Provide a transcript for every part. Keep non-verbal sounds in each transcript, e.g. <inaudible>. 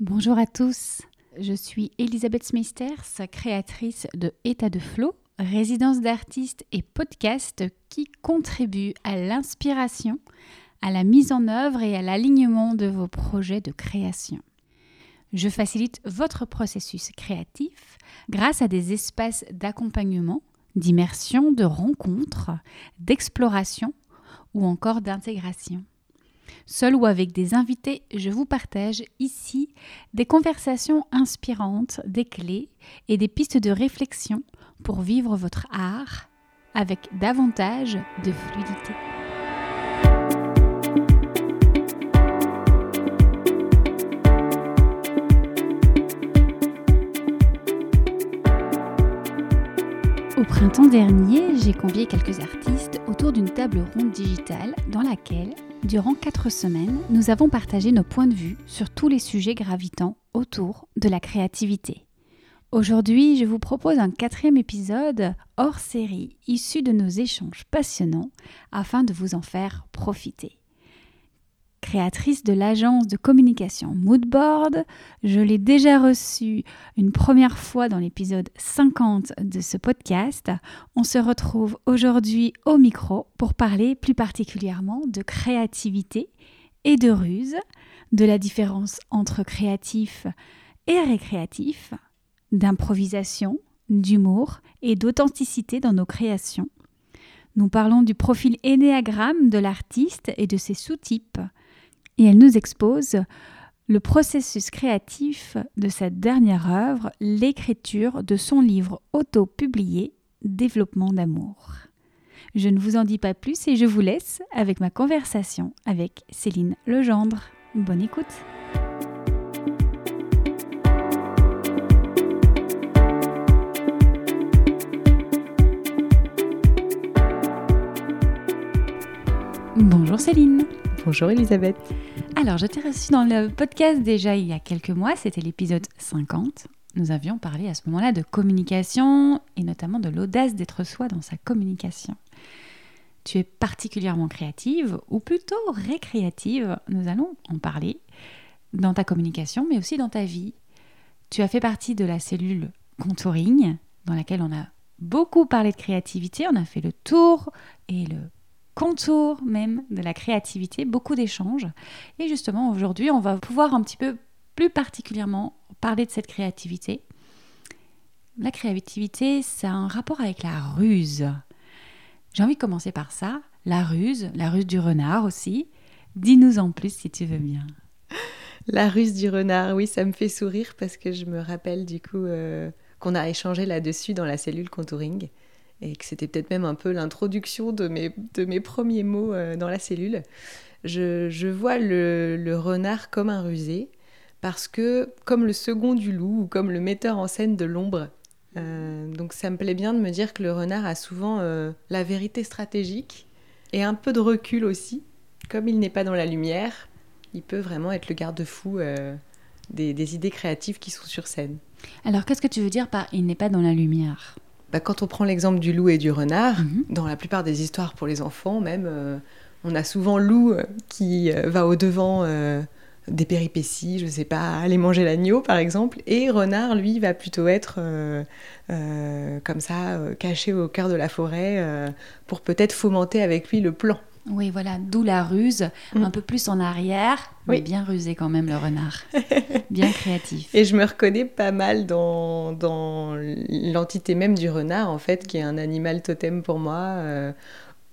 Bonjour à tous, je suis Elisabeth Smisters, créatrice de État de Flow, résidence d'artistes et podcast qui contribue à l'inspiration, à la mise en œuvre et à l'alignement de vos projets de création. Je facilite votre processus créatif grâce à des espaces d'accompagnement, d'immersion, de rencontres, d'exploration ou encore d'intégration. Seul ou avec des invités, je vous partage ici des conversations inspirantes, des clés et des pistes de réflexion pour vivre votre art avec davantage de fluidité. Au printemps dernier, j'ai convié quelques artistes autour d'une table ronde digitale dans laquelle Durant quatre semaines, nous avons partagé nos points de vue sur tous les sujets gravitant autour de la créativité. Aujourd'hui, je vous propose un quatrième épisode hors série issu de nos échanges passionnants afin de vous en faire profiter créatrice de l'agence de communication Moodboard. Je l'ai déjà reçue une première fois dans l'épisode 50 de ce podcast. On se retrouve aujourd'hui au micro pour parler plus particulièrement de créativité et de ruse, de la différence entre créatif et récréatif, d'improvisation, d'humour et d'authenticité dans nos créations. Nous parlons du profil énéagramme de l'artiste et de ses sous-types, et elle nous expose le processus créatif de cette dernière œuvre, l'écriture de son livre auto-publié Développement d'amour. Je ne vous en dis pas plus et je vous laisse avec ma conversation avec Céline Legendre. Bonne écoute. Bonjour Céline. Bonjour Elisabeth. Alors, je t'ai reçu dans le podcast déjà il y a quelques mois, c'était l'épisode 50. Nous avions parlé à ce moment-là de communication et notamment de l'audace d'être soi dans sa communication. Tu es particulièrement créative ou plutôt récréative, nous allons en parler, dans ta communication mais aussi dans ta vie. Tu as fait partie de la cellule contouring dans laquelle on a beaucoup parlé de créativité, on a fait le tour et le contour même de la créativité, beaucoup d'échanges. Et justement, aujourd'hui, on va pouvoir un petit peu plus particulièrement parler de cette créativité. La créativité, c'est un rapport avec la ruse. J'ai envie de commencer par ça. La ruse, la ruse du renard aussi. Dis-nous en plus si tu veux bien. La ruse du renard, oui, ça me fait sourire parce que je me rappelle du coup euh, qu'on a échangé là-dessus dans la cellule contouring et que c'était peut-être même un peu l'introduction de mes, de mes premiers mots euh, dans la cellule. Je, je vois le, le, renard comme un rusé, parce que comme le second du loup ou comme le metteur en scène de l'ombre. Euh, donc ça me plaît bien de me dire que le renard a souvent euh, la vérité stratégique et un peu de recul aussi. Comme il n'est pas dans la lumière, il peut vraiment être le garde-fou des, des idées créatives qui sont sur scène. Alors qu'est-ce que tu veux dire par il n'est pas dans la lumière? Bah, quand on prend l'exemple du loup et du renard, mhm. dans la plupart des histoires pour les enfants, même, euh, on a souvent loup euh, qui euh, va au-devant des péripéties, je ne sais pas, aller manger l'agneau par exemple, et renard, lui, va plutôt être comme ça, caché au cœur de la forêt, pour peut-être fomenter avec lui le plan. Oui, voilà, d'où la ruse, mm. un peu plus en arrière, mais bien rusé quand même le renard, <laughs> bien créatif. Et je me reconnais pas mal dans, dans l'entité même du renard, en fait, qui est un animal totem pour moi, euh,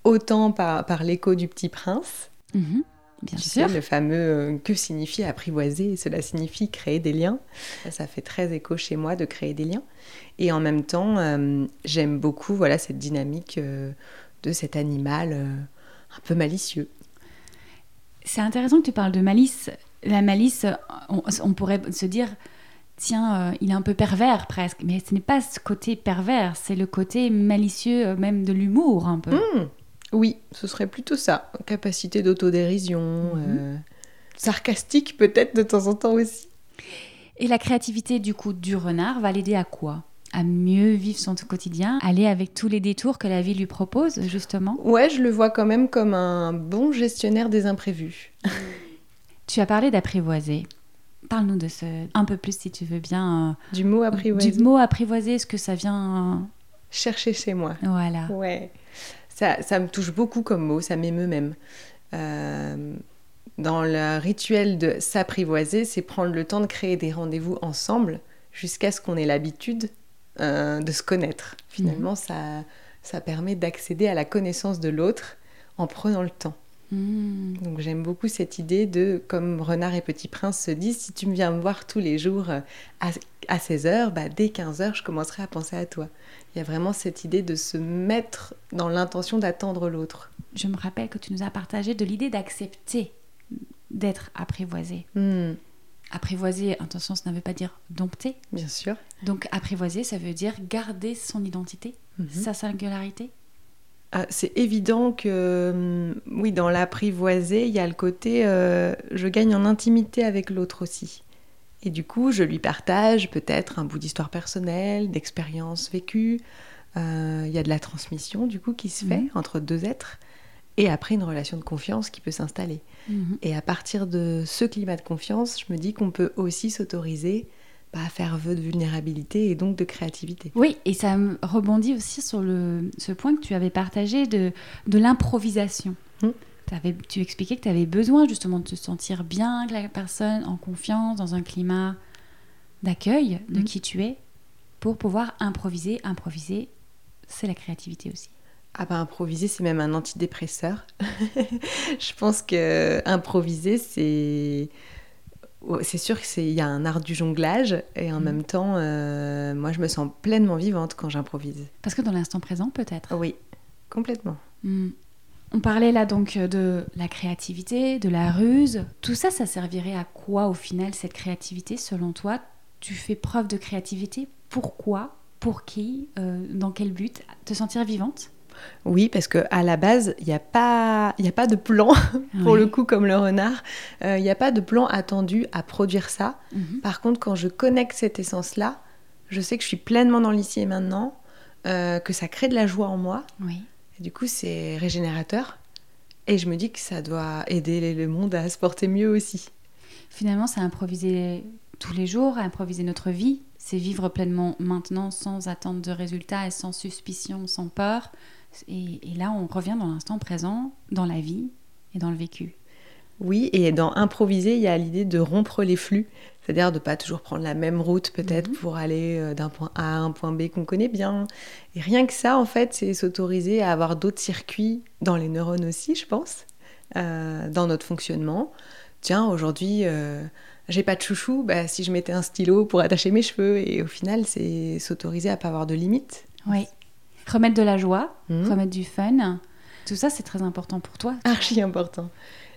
autant par, par l'écho du petit prince. Mhm, bien sûr. le fameux euh, que signifie apprivoiser Cela signifie créer des liens. Ça, fait très écho chez moi de créer des liens. Et en même temps, euh, j'aime beaucoup voilà, cette dynamique de cet animal un peu malicieux. C'est intéressant que tu parles de malice. La malice, on, pourrait se dire, tiens, euh, il est un peu pervers presque. Mais ce n'est pas ce côté pervers, c'est le côté malicieux euh, même de l'humour un peu. Mmh. Oui, ce serait plutôt ça. Capacité d'autodérision, mmh. euh, sarcastique peut-être de temps en temps aussi. Et la créativité du coup du renard va l'aider à quoi? À mieux vivre son quotidien, aller avec tous les détours que la vie lui propose, justement? Ouais, je le vois quand même comme un bon gestionnaire des imprévus. <laughs> tu as parlé d'apprivoiser. Parle-nous de ce un peu plus si tu veux bien. euh, du mot apprivoiser. Du mot apprivoiser, est-ce que ça vient Chercher chez moi. Voilà. Ouais. Ça, ça me touche beaucoup comme mot, ça m'émeut même. Euh, dans le rituel de s'apprivoiser, c'est prendre le temps de créer des rendez-vous ensemble jusqu'à ce qu'on ait l'habitude euh, de se connaître. Finalement, mmh. ça, ça permet d'accéder à la connaissance de l'autre en prenant le temps. Mmh. Donc j'aime beaucoup cette idée de, comme Renard et Petit Prince se disent, si tu me viens me voir tous les jours à, à 16h, bah, dès 15h, je commencerai à penser à toi. Il y a vraiment cette idée de se mettre dans l'intention d'attendre l'autre. Je me rappelle que tu nous as partagé de l'idée d'accepter d'être apprivoisé. Mmh. Apprivoiser, attention, ça ne veut pas dire dompter. Bien sûr. Donc apprivoiser, ça veut dire garder son identité, Mmh. sa singularité. Ah, c'est évident que, hum, oui, dans l'apprivoiser, il y a le côté euh, je gagne en intimité avec l'autre aussi. Et du coup, je lui partage peut-être un bout d'histoire personnelle, d'expérience vécue. Euh, Il y a de la transmission, du coup, qui se fait Mhm. entre deux êtres. Et après, une relation de confiance qui peut s'installer. Mhm. Et à partir de ce climat de confiance, je me dis qu'on peut aussi s'autoriser bah, à faire vœu de vulnérabilité et donc de créativité. Oui, et ça rebondit aussi sur le, ce point que tu avais partagé de, de l'improvisation. Mm. T'avais- tu expliquais que tu avais besoin justement de te sentir bien avec la personne, en confiance, dans un climat d'accueil de Mm. qui tu es, pour pouvoir improviser. Improviser, c'est la créativité aussi. Ah bah improviser, c'est même un antidépresseur. <laughs> je pense que improviser, c'est oh, c'est sûr que c'est il y a un art du jonglage et en Mhm. même temps, euh, moi je me sens pleinement vivante quand j'improvise. Parce que dans l'instant présent, peut-être? Oui, complètement. Mm. On parlait là donc de la créativité, de la ruse. Tout ça, ça servirait à quoi au final cette créativité? Selon toi Tu fais preuve de créativité? Pourquoi? Pour qui? Euh, Dans quel but? Te sentir vivante? Oui, parce que à la base, il n'y a pas il y a pas de plan <laughs> pour le coup comme le renard. Euh, Il n'y a pas de plan attendu à produire ça. Mhm. Par contre, quand je connecte cette essence-là, je sais que je suis pleinement dans l'ici et maintenant, euh, que ça crée de la joie en moi. Oui. Et du coup, c'est régénérateur. Et je me dis que ça doit aider le monde à se porter mieux aussi. Finalement, c'est improviser tous les jours, improviser notre vie. C'est vivre pleinement maintenant sans attente de résultats et sans suspicion, sans peur. Et, et là, on revient dans l'instant présent, dans la vie et dans le vécu. Oui, et dans improviser, il y a l'idée de rompre les flux. C'est-à-dire de pas toujours prendre la même route peut-être Mhm. pour aller euh, d'un point A à un point B qu'on connaît bien. Et rien que ça, en fait, c'est s'autoriser à avoir d'autres circuits dans les neurones aussi, je pense, euh, dans notre fonctionnement. Tiens, aujourd'hui, euh, j'ai pas de chouchou, bah, si je mettais un stylo pour attacher mes cheveux, et au final, c'est s'autoriser à pas avoir de limites. Oui. Remettre de la joie, Mhm. remettre du fun. Tout ça, c'est très important pour toi. archi important.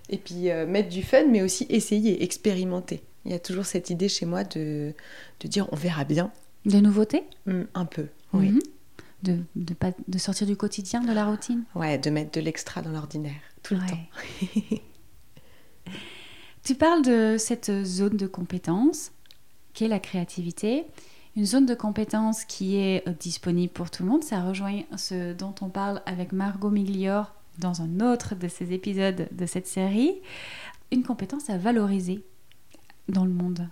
Et puis euh, mettre du fun, mais aussi essayer, expérimenter. Il y a toujours cette idée chez moi de, de dire on verra bien, De nouveautés Hum, un peu. Oui. Mhm. de, de, pas- de sortir du quotidien, de la routine. Ouais, de mettre de l'extra dans l'ordinaire tout le Ouais. temps. <laughs> Tu parles de cette zone de compétence qui est la créativité? Une zone de compétence qui est euh, disponible pour tout le monde. Ça rejoint ce dont on parle avec Margot Miglior dans un autre de ces épisodes de cette série. Une compétence à valoriser dans le monde.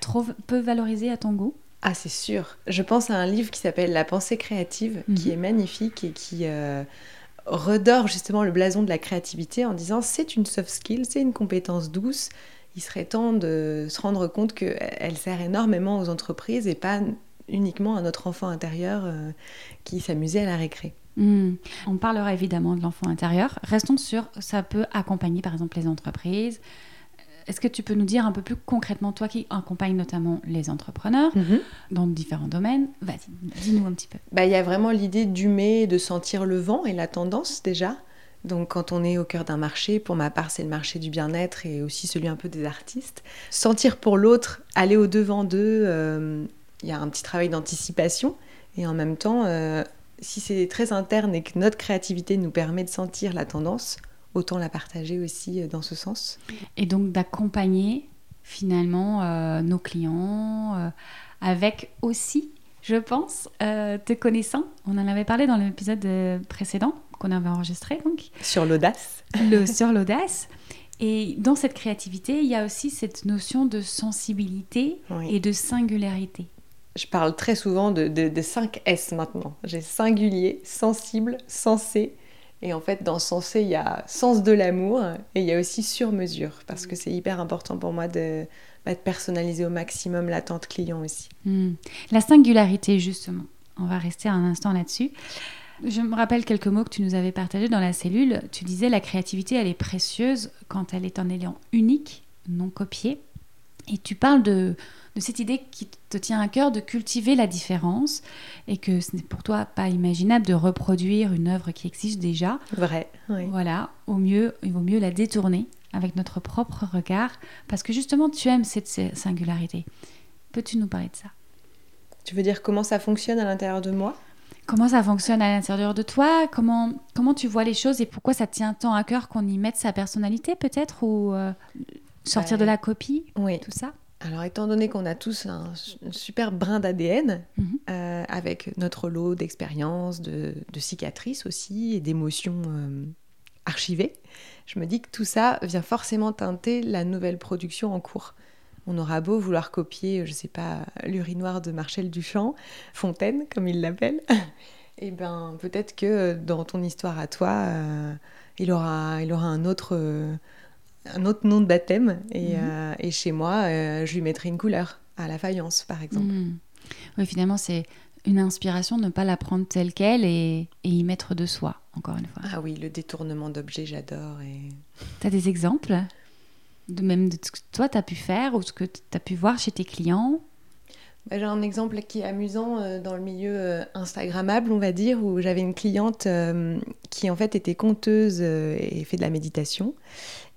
Trop peu valorisée à ton goût Ah, c'est sûr. Je pense à un livre qui s'appelle La pensée créative, qui Mhm. est magnifique et qui euh, redore justement le blason de la créativité en disant c'est une soft skill, c'est une compétence douce. Il serait temps de se rendre compte qu'elle sert énormément aux entreprises et pas uniquement à notre enfant intérieur euh, qui s'amusait à la récré. Hmm. On parlera évidemment de l'enfant intérieur. Restons sur, ça peut accompagner par exemple les entreprises. Est-ce que tu peux nous dire un peu plus concrètement, toi qui accompagnes notamment les entrepreneurs dans différents domaines, vas-y, dis-nous un petit peu. Bah, il y a vraiment l'idée d'humer, de sentir le vent et la tendance déjà. Donc quand on est au cœur d'un marché, pour ma part c'est le marché du bien-être et aussi celui un peu des artistes, sentir pour l'autre, aller au devant d'eux, euh, il y a un petit travail d'anticipation et en même temps, euh, si c'est très interne et que notre créativité nous permet de sentir la tendance, autant la partager aussi euh, dans ce sens. Et donc d'accompagner finalement nos clients avec aussi, je pense, euh, te connaissant. On en avait parlé dans l'épisode précédent qu'on avait enregistré, donc Sur l'audace. le, sur l'audace. Et dans cette créativité, il y a aussi cette notion de sensibilité et de singularité. Je parle très souvent de, de, 5 S maintenant. J'ai singulier, sensible, sensé. Et en fait, dans sensé, il y a sens de l'amour et il y a aussi sur mesure. Parce que c'est hyper important pour moi de, bah, de personnaliser au maximum l'attente client aussi. Hmm. La singularité, justement. On va rester un instant là-dessus. Je me rappelle quelques mots que tu nous avais partagés dans la cellule. Tu disais la créativité, elle est précieuse quand elle est un élément unique, non copié. Et tu parles de, de cette idée qui te tient à cœur de cultiver la différence et que ce n'est pour toi pas imaginable de reproduire une œuvre qui existe déjà. Vrai, oui. Voilà, au mieux, il vaut mieux la détourner avec notre propre regard parce que justement tu aimes cette singularité. Peux-tu nous parler de ça? Tu veux dire comment ça fonctionne à l'intérieur de moi? Comment ça fonctionne à l'intérieur de toi? Comment, comment tu vois les choses et pourquoi ça tient tant à cœur qu'on y mette sa personnalité peut-être ou euh, sortir de la copie Oui. Tout ça? Alors, étant donné qu'on a tous un, super brin d'ADN, mhm. euh, avec notre lot d'expériences, de, cicatrices aussi, et d'émotions euh, archivées, je me dis que tout ça vient forcément teinter la nouvelle production en cours. On aura beau vouloir copier, je sais pas, l'urinoir de Marcel Duchamp, Fontaine, comme il l'appelle, et <laughs> eh ben peut-être que dans ton histoire à toi, euh, il, aura, il aura un autre, euh, un autre nom de baptême, et, mhm. euh, et chez moi, je lui mettrai une couleur, à la faïence par exemple. Mhm. Oui, finalement, c'est une inspiration, ne pas la prendre telle qu'elle et, et, y mettre de soi, encore une fois. Ah oui, le détournement d'objets, j'adore. Et... Tu as des exemples? De même de ce que toi, tu as pu faire ou ce que tu as pu voir chez tes clients? Bah, J'ai un exemple qui est amusant euh, dans le milieu euh, Instagrammable, on va dire, où j'avais une cliente euh, qui en fait était conteuse et fait de la méditation.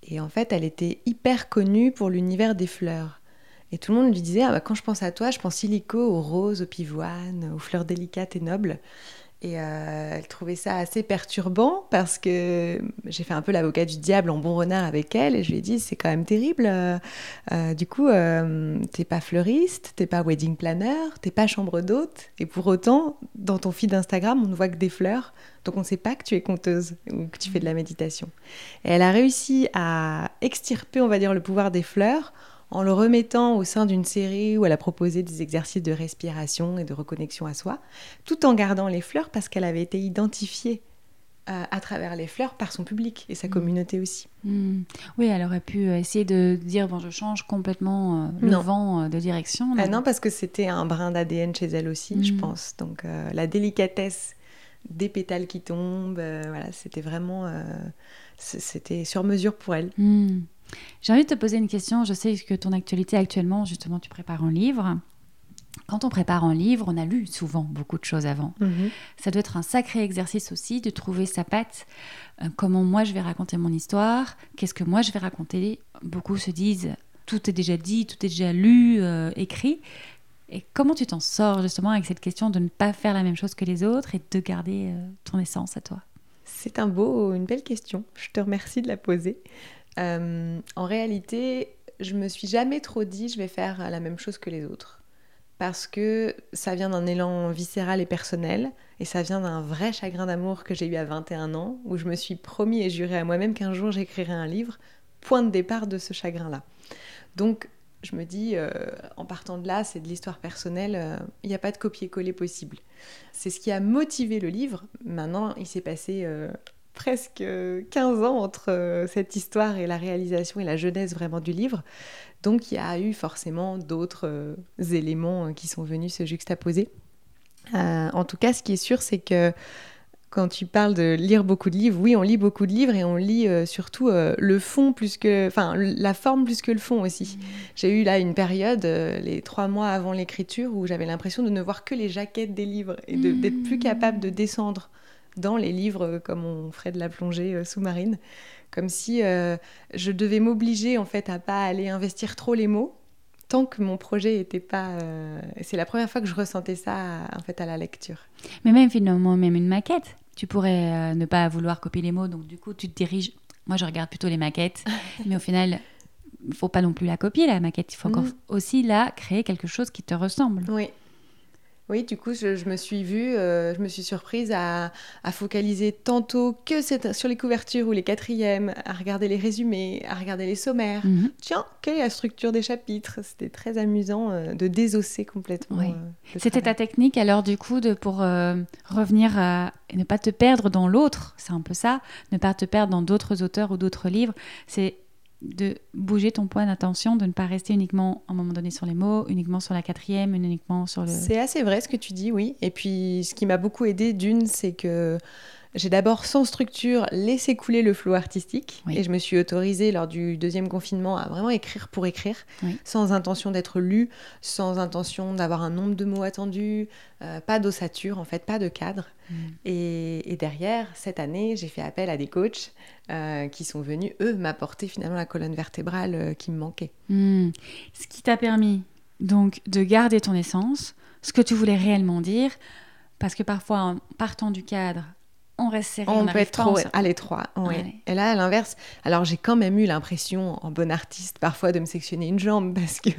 Et en fait, elle était hyper connue pour l'univers des fleurs. Et tout le monde lui disait, ah bah, quand je pense à toi, je pense illico aux roses, aux pivoines, aux fleurs délicates et nobles. Et euh, elle trouvait ça assez perturbant parce que j'ai fait un peu l'avocat du diable en bon renard avec elle et je lui ai dit c'est quand même terrible. Euh, euh, du coup, t'es pas fleuriste, t'es pas wedding planner, t'es pas chambre d'hôte et pour autant, dans ton feed Instagram, on ne voit que des fleurs. Donc on ne sait pas que tu es conteuse ou que tu fais de la méditation. Et elle a réussi à extirper, on va dire, le pouvoir des fleurs en le remettant au sein d'une série où elle a proposé des exercices de respiration et de reconnexion à soi, tout en gardant les fleurs parce qu'elle avait été identifiée euh, à travers les fleurs par son public et sa mm. communauté aussi. Mm. Oui, elle aurait pu essayer de dire bon, je change complètement euh, le vent euh, de direction. Ah non, parce que c'était un brin d'ADN chez elle aussi, je mm. pense. Donc la délicatesse des pétales qui tombent, voilà, c'était vraiment, c'était sur mesure pour elle. J'ai envie de te poser une question. Je sais que ton actualité actuellement, justement, tu prépares un livre. Quand on prépare un livre, on a lu souvent beaucoup de choses avant. Mhm. Ça doit être un sacré exercice aussi de trouver sa patte. Euh, comment moi je vais raconter mon histoire Qu'est-ce que moi je vais raconter Beaucoup se disent tout est déjà dit, tout est déjà lu, euh, écrit. Et comment tu t'en sors justement avec cette question de ne pas faire la même chose que les autres et de garder euh, ton essence à toi? C'est un beau, une belle question. Je te remercie de la poser. Euh, en réalité, je me suis jamais trop dit je vais faire la même chose que les autres. Parce que ça vient d'un élan viscéral et personnel, et ça vient d'un vrai chagrin d'amour que j'ai eu à 21 ans, où je me suis promis et juré à moi-même qu'un jour j'écrirais un livre, point de départ de ce chagrin-là. Donc je me dis, euh, en partant de là, c'est de l'histoire personnelle, euh, il n'y a pas de copier-coller possible. C'est ce qui a motivé le livre. Maintenant, il s'est passé presque 15 ans entre euh, cette histoire et la réalisation et la jeunesse vraiment du livre. Donc il y a eu forcément d'autres euh, éléments euh, qui sont venus se juxtaposer. en tout cas, ce qui est sûr, c'est que quand tu parles de lire beaucoup de livres, oui, on lit beaucoup de livres et on lit surtout le fond plus que, enfin, la forme plus que le fond aussi. Mmh. J'ai eu là une période, les trois mois avant l'écriture, où j'avais l'impression de ne voir que les jaquettes des livres et d'être plus capable de descendre dans les livres comme on ferait de la plongée euh, sous-marine, comme si euh, je devais m'obliger en fait à pas aller investir trop les mots tant que mon projet n'était pas. Euh, c'est la première fois que je ressentais ça en fait à la lecture. Mais même finalement, même une maquette, tu pourrais ne pas vouloir copier les mots, donc du coup tu te diriges. Moi, je regarde plutôt les maquettes, <laughs> mais au final, il faut pas non plus la copier la maquette. Il faut encore mm. aussi là créer quelque chose qui te ressemble. Oui. Oui, du coup, je, me suis vue, euh, je me suis surprise à, focaliser tantôt que sur les couvertures ou les quatrièmes, à regarder les résumés, à regarder les sommaires. Mhm. Tiens, quelle est la structure des chapitres? C'était très amusant euh, de désosser complètement. Oui. C'était ta technique alors du coup de, pour revenir à, et ne pas te perdre dans l'autre, c'est un peu ça, ne pas te perdre dans d'autres auteurs ou d'autres livres. C'est de bouger ton point d'attention, de ne pas rester uniquement à un moment donné sur les mots, uniquement sur la quatrième, uniquement sur le... C'est assez vrai ce que tu dis, oui. Et puis ce qui m'a beaucoup aidé d'une, c'est que j'ai d'abord, sans structure, laissé couler le flot artistique. Et je me suis autorisée, lors du deuxième confinement, à vraiment écrire pour écrire, sans intention d'être lu, sans intention d'avoir un nombre de mots attendus, euh, pas d'ossature, en fait, pas de cadre. Mm. Et, derrière, cette année, j'ai fait appel à des coachs euh, qui sont venus, eux, m'apporter finalement la colonne vertébrale euh, qui me manquait. Mm. Ce qui t'a permis, donc, de garder ton essence, ce que tu voulais réellement dire, parce que parfois, en partant du cadre, on reste serré. On, peut être trop à l'étroit. Et là, à l'inverse, alors j'ai quand même eu l'impression, en bon artiste, parfois de me sectionner une jambe, <laughs> parce que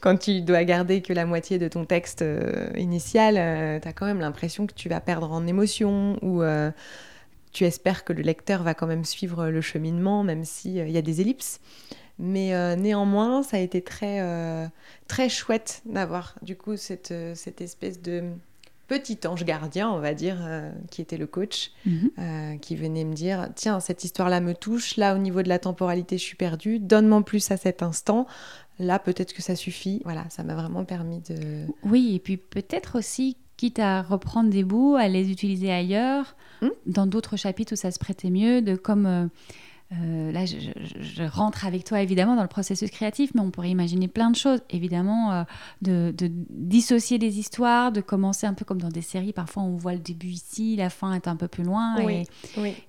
quand tu dois garder que la moitié de ton texte euh, initial, euh, tu as quand même l'impression que tu vas perdre en émotion ou euh, tu espères que le lecteur va quand même suivre le cheminement, même s'il y a des ellipses. Mais néanmoins, ça a été très, très chouette d'avoir du coup cette, cette espèce de petit ange gardien, on va dire, euh, qui était le coach, mhm. euh, qui venait me dire Tiens, cette histoire-là me touche, là, au niveau de la temporalité, je suis perdue, donne-moi plus à cet instant. Là, peut-être que ça suffit. Voilà, ça m'a vraiment permis de. Oui, et puis peut-être aussi, quitte à reprendre des bouts, à les utiliser ailleurs, hmm dans d'autres chapitres où ça se prêtait mieux, de comme. Euh, euh, là, je, rentre avec toi évidemment dans le processus créatif, mais on pourrait imaginer plein de choses. Évidemment, euh, de, dissocier des histoires, de commencer un peu comme dans des séries. Parfois, on voit le début ici, la fin est un peu plus loin. et,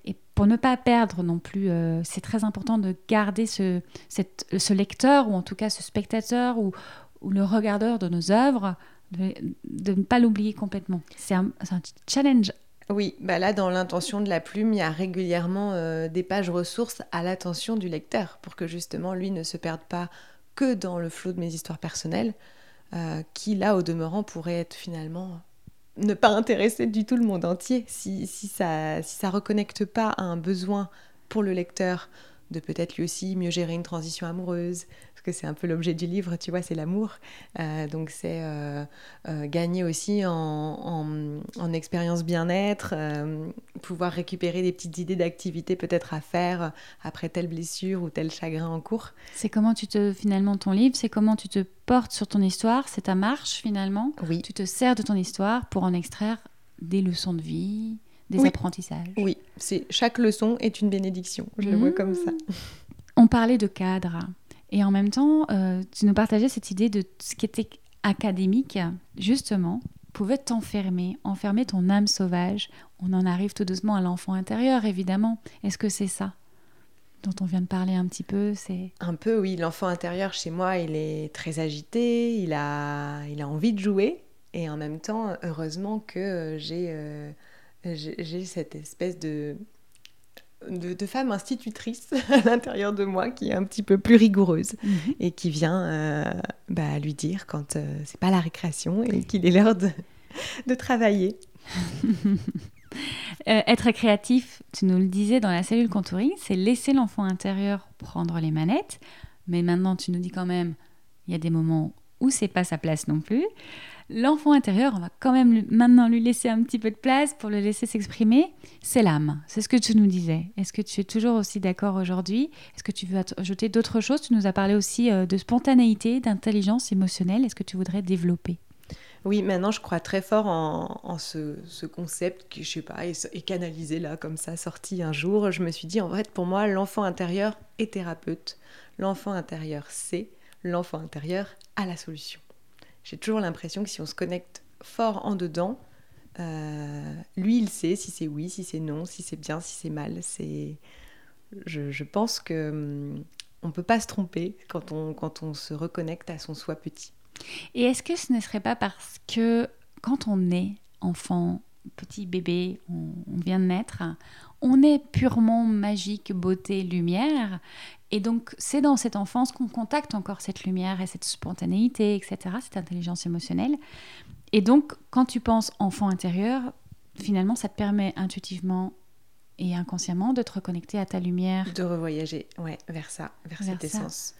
et, pour ne pas perdre non plus, euh, c'est très important de garder ce, ce lecteur, ou en tout cas ce spectateur, ou, ou le regardeur de nos œuvres, de, de ne pas l'oublier complètement. C'est un, un challenge oui, bah là, dans l'intention de la plume, il y a régulièrement euh, des pages ressources à l'attention du lecteur pour que justement lui ne se perde pas que dans le flot de mes histoires personnelles, euh, qui là, au demeurant, pourrait être finalement ne pas intéresser du tout le monde entier si, ça si ça reconnecte pas à un besoin pour le lecteur de peut-être lui aussi mieux gérer une transition amoureuse, que c'est un peu l'objet du livre, tu vois, c'est l'amour. Euh, donc c'est euh, euh, gagner aussi en, en, expérience bien-être, pouvoir récupérer des petites idées d'activités peut-être à faire après telle blessure ou tel chagrin en cours. C'est comment tu te, finalement, ton livre, c'est comment tu te portes sur ton histoire, c'est ta marche finalement. Oui. Tu te sers de ton histoire pour en extraire des leçons de vie, des apprentissages. Oui, c'est chaque leçon est une bénédiction. Je le vois comme ça. On parlait de cadre. Et en même temps, euh, tu nous partageais cette idée de ce qui était académique, justement, pouvait t'enfermer, enfermer ton âme sauvage. On en arrive tout doucement à l'enfant intérieur, évidemment. Est-ce que c'est ça dont on vient de parler un petit peu c'est Un peu, oui. L'enfant intérieur, chez moi, il est très agité, il a, il a envie de jouer. Et en même temps, heureusement que j'ai, euh, j'ai cette espèce de de, femme institutrice <laughs> à l'intérieur de moi qui est un petit peu plus rigoureuse mhm. et qui vient euh, bah, lui dire quand euh, c'est pas la récréation et qu'il est l'heure de, travailler. <laughs> Euh, être créatif, tu nous le disais dans la cellule contouring, c'est laisser l'enfant intérieur prendre les manettes. Mais maintenant, tu nous dis quand même, il y a des moments où c'est pas sa place non plus l'enfant intérieur, on va quand même maintenant lui laisser un petit peu de place pour le laisser s'exprimer, c'est l'âme. C'est ce que tu nous disais. Est-ce que tu es toujours aussi d'accord aujourd'hui? Est-ce que tu veux ajouter d'autres choses? Tu nous as parlé aussi euh, de spontanéité, d'intelligence émotionnelle. Est-ce que tu voudrais développer? Oui, maintenant je crois très fort en, ce, concept qui, je sais pas, est, canalisé là comme ça, sorti un jour. Je me suis dit, en fait, pour moi, l'enfant intérieur est thérapeute. L'enfant intérieur sait, l'enfant intérieur a la solution j'ai toujours l'impression que si on se connecte fort en dedans, euh, lui, il sait si c'est oui, si c'est non, si c'est bien, si c'est mal. C'est, je, pense que hum, on peut pas se tromper quand on quand on se reconnecte à son soi petit. Et est-ce que ce ne serait pas parce que quand on est enfant, petit bébé, on vient de naître, on est purement magique, beauté, lumière, et donc, c'est dans cette enfance qu'on contacte encore cette lumière et cette spontanéité, etc., cette intelligence émotionnelle. Et donc, quand tu penses enfant intérieur, finalement, ça te permet intuitivement et inconsciemment de te reconnecter à ta lumière. De revoyager, ouais, vers ça, vers, cette essence.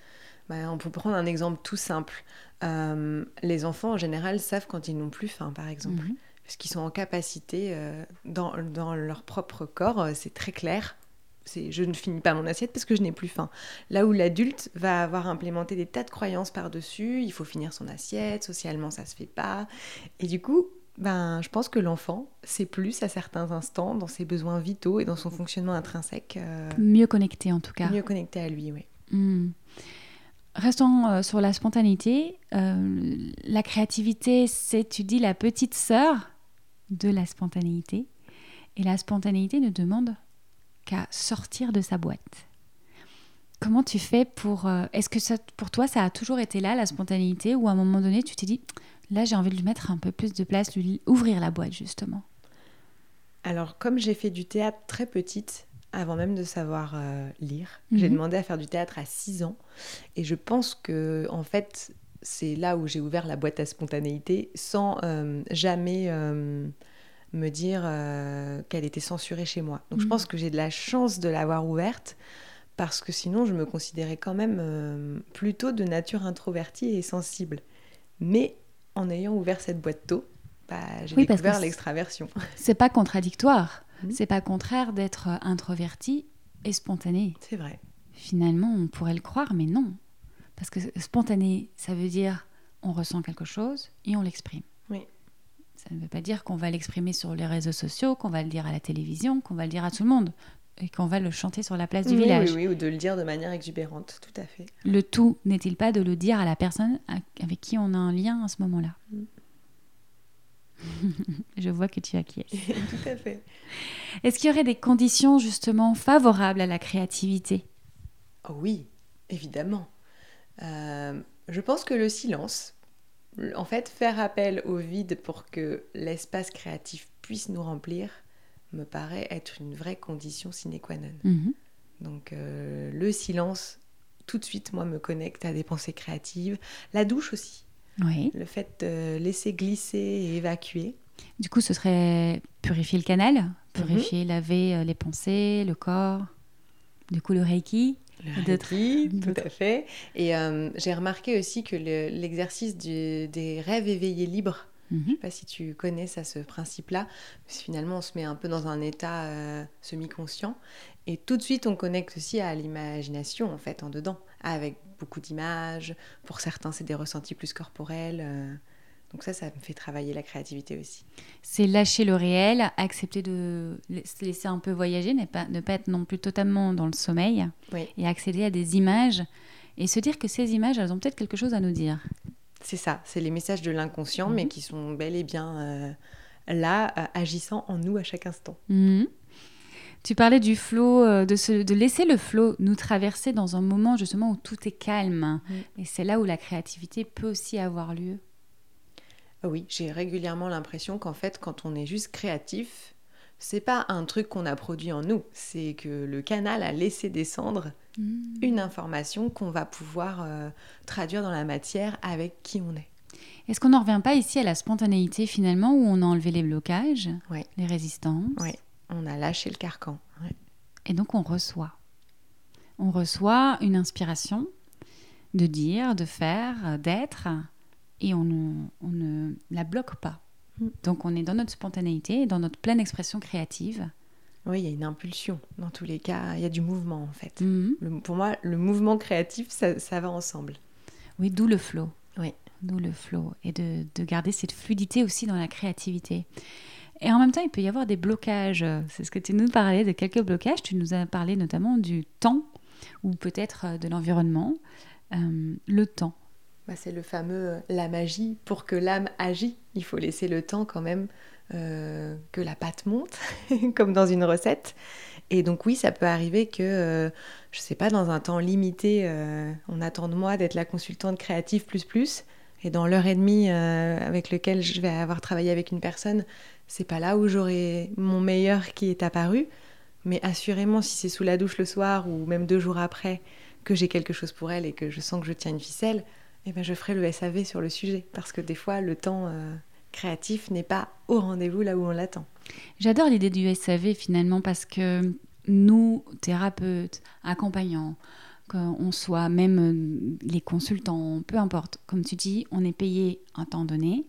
Bah, on peut prendre un exemple tout simple. Euh, les enfants, en général, savent quand ils n'ont plus faim, par exemple. Mhm. Parce qu'ils sont en capacité, euh, dans, dans, leur propre corps, euh, c'est très clair. C'est je ne finis pas mon assiette parce que je n'ai plus faim. Là où l'adulte va avoir implémenté des tas de croyances par-dessus, il faut finir son assiette, socialement ça se fait pas. Et du coup, ben, je pense que l'enfant sait plus à certains instants dans ses besoins vitaux et dans son fonctionnement intrinsèque. mieux connecté en tout cas. Mieux connecté à lui, oui. Hmm. Restons euh, sur la spontanéité. Euh, la créativité, c'est, tu dis, la petite sœur de la spontanéité. Et la spontanéité ne demande qu'à sortir de sa boîte. Comment tu fais pour... Euh, est-ce que ça, pour toi, ça a toujours été là, la spontanéité, ou à un moment donné, tu t'es dit, là, j'ai envie de lui mettre un peu plus de place, lui ouvrir la boîte, justement? Alors, comme j'ai fait du théâtre très petite, avant même de savoir euh, lire. J'ai mhm. demandé à faire du théâtre à 6 ans. Et je pense que, en fait, c'est là où j'ai ouvert la boîte à spontanéité sans euh, jamais me dire qu'elle était censurée chez moi. Donc je mhm. pense que j'ai de la chance de l'avoir ouverte parce que sinon je me considérais quand même plutôt de nature introvertie et sensible. Mais en ayant ouvert cette boîte tôt, bah, j'ai découvert l'extraversion. C'est pas contradictoire. Mhm. C'est pas contraire d'être introverti et spontané. C'est vrai. Finalement, on pourrait le croire, mais non. Parce que spontané, ça veut dire on ressent quelque chose et on l'exprime. Oui. Ça ne veut pas dire qu'on va l'exprimer sur les réseaux sociaux, qu'on va le dire à la télévision, qu'on va le dire à tout le monde et qu'on va le chanter sur la place du village. Oui, oui, ou de le dire de manière exubérante, tout à fait. Le tout n'est-il pas de le dire à la personne avec qui on a un lien à ce moment-là? Mm. <laughs> Je vois que tu acquiesces. <laughs> Tout à fait. Est-ce qu'il y aurait des conditions justement favorables à la créativité? Oh Oui, évidemment. Euh, je pense que le silence, en fait, faire appel au vide pour que l'espace créatif puisse nous remplir, me paraît être une vraie condition sine qua non. Mhm. Donc euh, le silence, tout de suite, moi, me connecte à des pensées créatives. La douche aussi. Le fait de laisser glisser et évacuer. Du coup, ce serait purifier le canal, purifier, mhm. laver euh, les pensées, le corps. Du coup, le Reiki. Le Reiki, tout à fait. Et euh, j'ai remarqué aussi que l'exercice des rêves éveillés libres, je ne sais mhm. pas si tu connais ça, ce principe-là. Finalement, on se met un peu dans un état euh, semi-conscient. Et tout de suite, on connecte aussi à l'imagination, en fait, en dedans, avec beaucoup d'images. Pour certains, c'est des ressentis plus corporels. Euh. Donc ça, ça me fait travailler la créativité aussi. C'est lâcher le réel, accepter de se laisser un peu voyager, ne pas, ne pas être non plus totalement dans le sommeil, et accéder à des images, et se dire que ces images, elles ont peut-être quelque chose à nous dire. C'est ça, c'est les messages de l'inconscient, mais mhm. qui sont bel et bien euh, là, euh, agissant en nous à chaque instant. Mhm. Tu parlais du flot, euh, de, de laisser le flot nous traverser dans un moment justement où tout est calme. Et c'est là où la créativité peut aussi avoir lieu. Ah oui, j'ai régulièrement l'impression qu'en fait, quand on est juste créatif, c'est pas un truc qu'on a produit en nous, c'est que le canal a laissé descendre mmh. une information qu'on va pouvoir euh, traduire dans la matière avec qui on est. Est-ce qu'on n'en revient pas ici à la spontanéité finalement, où on a enlevé les blocages, les résistances Oui, on a lâché le carcan. Et donc on reçoit. On reçoit une inspiration de dire, de faire, d'être, et on ne, la bloque pas. Mm. Donc on est dans notre spontanéité, dans notre pleine expression créative. Oui, il y a une impulsion. Dans tous les cas, il y a du mouvement en fait. Mm-hmm. pour moi, le mouvement créatif, ça, va ensemble. Oui, d'où le flow. Oui. D'où le flow. Et de, de, garder cette fluidité aussi dans la créativité. Et en même temps, il peut y avoir des blocages. C'est ce que tu nous parlais de quelques blocages. Tu nous as parlé notamment du temps ou peut-être euh, de l'environnement. Euh, le temps. Bah, c'est le fameux euh, la magie pour que l'âme agit. Il faut laisser le temps quand même que la pâte monte, <laughs> comme dans une recette. Et donc oui, ça peut arriver que, je ne sais pas, dans un temps limité, on attend de moi d'être la consultante créative plus plus. Et dans l'heure et demie avec lequel je vais avoir travaillé avec une personne, c'est pas là où j'aurai mon meilleur qui est apparu. Mais assurément, si c'est sous la douche le soir ou même deux jours après que j'ai quelque chose pour elle et que je sens que je tiens une ficelle, eh ben je ferai le SAV sur le sujet. Parce que des fois, le temps euh, créatif n'est pas au rendez-vous là où on l'attend. J'adore l'idée du SAV finalement parce que nous, thérapeutes, accompagnants, qu'on soit même euh, les consultants, peu importe, comme tu dis, on est payé un temps donné,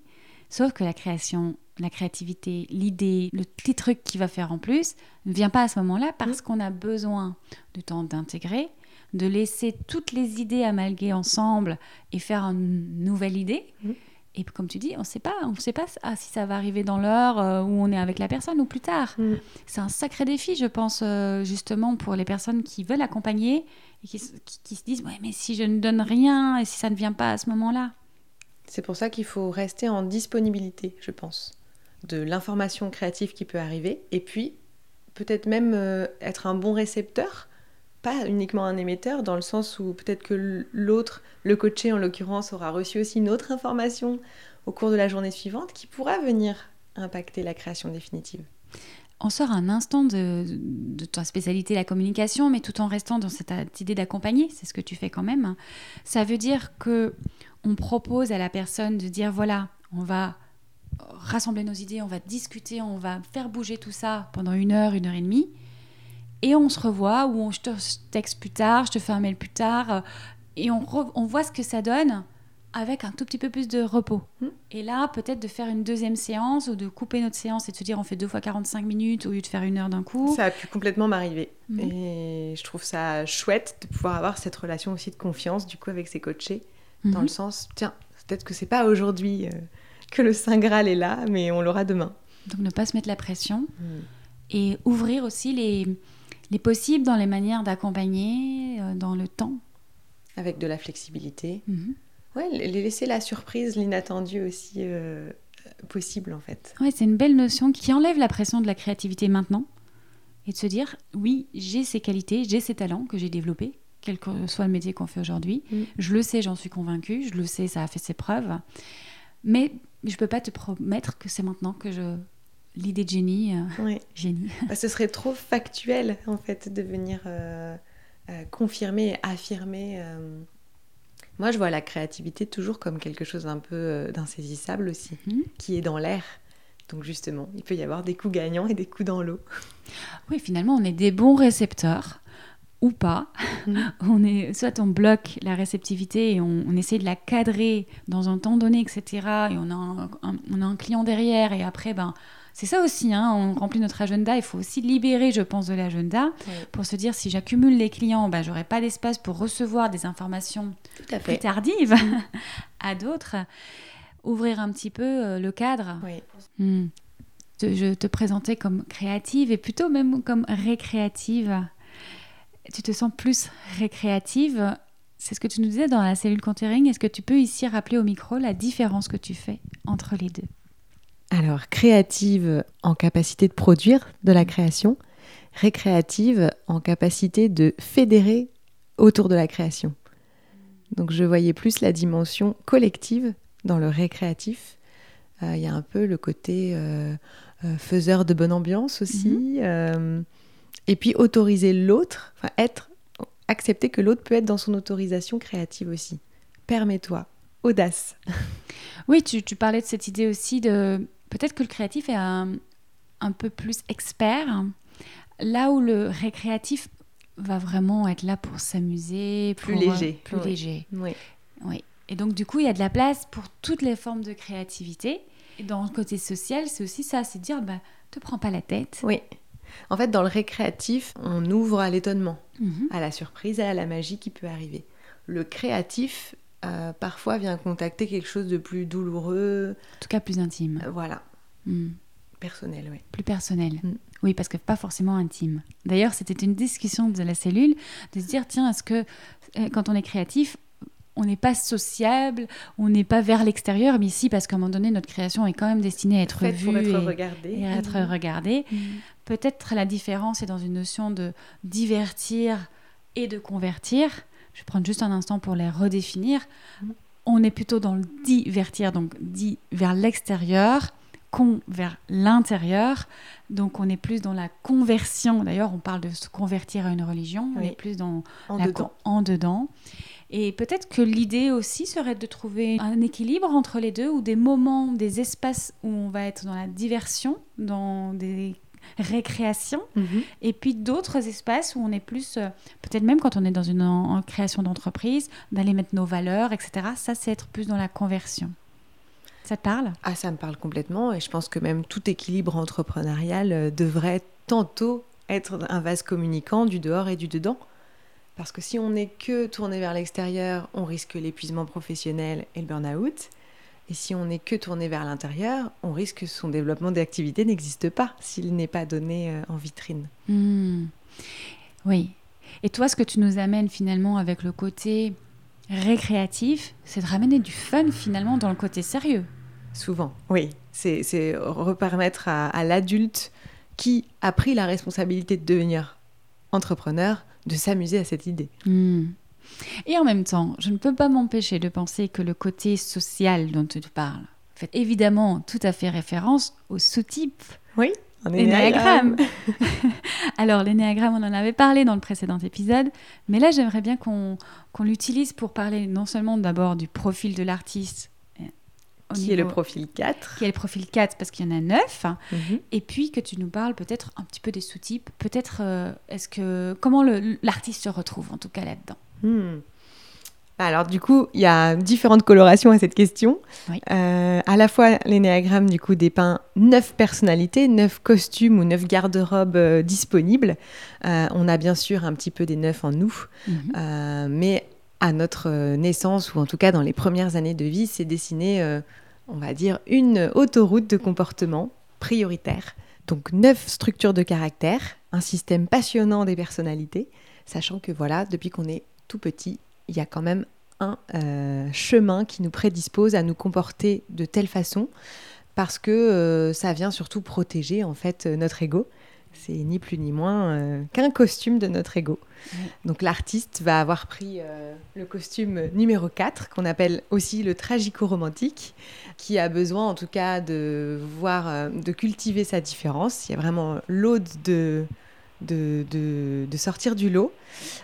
sauf que la création, la créativité, l'idée, le petit truc qui va faire en plus ne vient pas à ce moment-là parce qu'on a besoin du temps d'intégrer, de laisser toutes les idées amalguer ensemble et faire une nouvelle idée. Et comme tu dis, on ne sait pas, on sait pas ah, si ça va arriver dans l'heure euh, où on est avec la personne ou plus tard. Mm. C'est un sacré défi, je pense, euh, justement pour les personnes qui veulent accompagner et qui, se- qui- qui se disent ouais, mais si je ne donne rien et si ça ne vient pas à ce moment-là. C'est pour ça qu'il faut rester en disponibilité, je pense, de l'information créative qui peut arriver, et puis peut-être même euh, être un bon récepteur, pas uniquement un émetteur, dans le sens où peut-être que l'autre, le coaché en l'occurrence, aura reçu aussi une autre information au cours de la journée suivante qui pourra venir impacter la création définitive. On sort un instant de, de ta spécialité, la communication, mais tout en restant dans cette idée d'accompagner, c'est ce que tu fais quand même. Ça veut dire que on propose à la personne de dire voilà, on va rassembler nos idées, on va discuter, on va faire bouger tout ça pendant une heure, une heure et demie, et on se revoit ou on, je te texte plus tard, je te fais un mail plus tard, euh, et on, re- on voit ce que ça donne avec un tout petit peu plus de repos. Mm. Et là, peut-être de faire une deuxième séance ou de couper notre séance et de se dire on fait deux fois 45 minutes au lieu de faire une heure d'un coup. Ça a pu complètement m'arriver. Mhm. Et je trouve ça chouette de pouvoir avoir cette relation aussi de confiance, du coup, avec ses coachés. dans Mhm. le sens, tiens, peut-être que c'est pas aujourd'hui euh, que le Saint Graal est là, mais on l'aura demain. Donc ne pas se mettre la pression et ouvrir aussi les, les possibles dans les manières d'accompagner, euh, dans le temps. Avec de la flexibilité. Ouais, les- laisser la surprise, l'inattendu aussi euh, possible en fait. Ouais, c'est une belle notion qui enlève la pression de la créativité maintenant et de se dire oui, j'ai ces qualités, j'ai ces talents que j'ai développés, quel que soit le métier qu'on fait aujourd'hui. Mm. Je le sais, j'en suis convaincue, je le sais, ça a fait ses preuves. Mais je peux pas te promettre que c'est maintenant que je l'idée de génie, euh, Ouais. <laughs> génie. Bah, ce serait trop factuel en fait de venir euh, euh, confirmer, affirmer. euh. Moi, je vois la créativité toujours comme quelque chose d'un peu euh, d'insaisissable aussi, Mhm. qui est dans l'air. Donc justement, il peut y avoir des coups gagnants et des coups dans l'eau. <laughs> Oui, finalement, on est des bons récepteurs ou pas. Mhm. <laughs> On est, soit on bloque la réceptivité et on, on essaie de la cadrer dans un temps donné, etc. Et on a un, un- on a un client derrière et après, ben, c'est ça aussi, hein, on remplit notre agenda. Il faut aussi libérer, je pense, de l'agenda pour se dire si j'accumule les clients, ben, j'aurai pas d'espace pour recevoir des informations Tout à plus fait. tardives <laughs> à d'autres. Ouvrir un petit peu euh, le cadre. Oui. Hmm. Te- je te présentais comme créative et plutôt même comme récréative. Tu te sens plus récréative. C'est ce que tu nous disais dans la cellule contouring. Est-ce que tu peux ici rappeler au micro la différence que tu fais entre les deux? Alors, créative en capacité de produire de la création, récréative en capacité de fédérer autour de la création. Donc, je voyais plus la dimension collective dans le récréatif. Euh, Il y a un peu le côté euh, euh, faiseur de bonne ambiance aussi. euh, et puis, autoriser l'autre, enfin, être, accepter que l'autre peut être dans son autorisation créative aussi. Permets-toi, audace. Oui, tu, tu parlais de cette idée aussi de peut-être que le créatif est un, un peu plus expert, là où le récréatif va vraiment être là pour s'amuser, Plus euh, léger, plus oui. léger. Oui. Oui. Et donc, du coup, il y a de la place pour toutes les formes de créativité. Et dans le côté social, c'est aussi ça, c'est dire, bah, te prends pas la tête. Oui. En fait, dans le récréatif, on ouvre à l'étonnement, Mhm. à la surprise, à la magie qui peut arriver. Le créatif, euh, parfois, vient contacter quelque chose de plus douloureux, En tout cas, plus intime, euh, voilà, Mm. personnel, oui. plus personnel. Mm. Oui, parce que pas forcément intime. D'ailleurs, c'était une discussion de la cellule de se dire, tiens, est-ce que euh, quand on est créatif, on n'est pas sociable, on n'est pas vers l'extérieur, mais ici, parce qu'à un moment donné, notre création est quand même destinée à être vue pour être et, regardé. et à être Mhm. regardée. Peut-être la différence est dans une notion de divertir et de convertir. Je vais prendre juste un instant pour les redéfinir. Mhm. On est plutôt dans le divertir, donc dit vers l'extérieur, con vers l'intérieur. Donc on est plus dans la conversion. D'ailleurs, on parle de se convertir à une religion. On est plus dans En la dedans. en dedans. Et peut-être que l'idée aussi serait de trouver un équilibre entre les deux ou des moments, des espaces où on va être dans la diversion, dans des récréations, Mhm. et puis d'autres espaces où on est plus, euh, peut-être même quand on est dans une en- en création d'entreprise, d'aller mettre nos valeurs, etc. Ça, c'est être plus dans la conversion. Ça te parle? Ah, ça me parle complètement et je pense que même tout équilibre entrepreneurial euh, devrait tantôt être un vase communicant du dehors et du dedans. Parce que si on n'est que tourné vers l'extérieur, on risque l'épuisement professionnel et le burn-out. Et si on n'est que tourné vers l'intérieur, on risque que son développement d'activité n'existe pas s'il n'est pas donné euh, en vitrine. Hmm. Oui. Et toi, ce que tu nous amènes finalement avec le côté récréatif, c'est de ramener du fun finalement dans le côté sérieux. Souvent, oui. C'est repermettre à, à l'adulte qui a pris la responsabilité de devenir entrepreneur de s'amuser à cette idée. Hmm. Et en même temps, je ne peux pas m'empêcher de penser que le côté social dont tu parles fait évidemment tout à fait référence au sous-type Oui, l'énéagramme. <laughs> <laughs> Alors, l'énéagramme, on en avait parlé dans le précédent épisode, mais là, j'aimerais bien qu'on l'utilise pour parler non seulement d'abord du profil de l'artiste, euh, Qui est le profil 4. qui est le profil 4 parce qu'il y en a 9 Mhm. et puis que tu nous parles peut-être un petit peu des sous-types peut-être euh, est-ce que comment l'artiste se retrouve en tout cas là-dedans? Hmm. Alors du coup, il y a différentes colorations à cette question. Oui. Euh, à la fois, l'énéagramme du coup dépeint neuf personnalités, neuf costumes ou neuf garde-robes euh, disponibles. Euh, on a bien sûr un petit peu des neufs en nous, Mhm. mais à notre naissance ou en tout cas dans les premières années de vie, c'est dessiné, on va dire, une autoroute de comportement prioritaire. Donc neuf structures de caractère, un système passionnant des personnalités, sachant que voilà, depuis qu'on est tout petit, il y a quand même un euh, chemin qui nous prédispose à nous comporter de telle façon, parce que euh, ça vient surtout protéger en fait euh, notre ego. C'est ni plus ni moins euh, qu'un costume de notre ego. Donc l'artiste va avoir pris le costume numéro 4, qu'on appelle aussi le tragico-romantique, qui a besoin en tout cas de voir, de cultiver sa différence. Il y a vraiment l'aude de, de, de- de sortir du lot.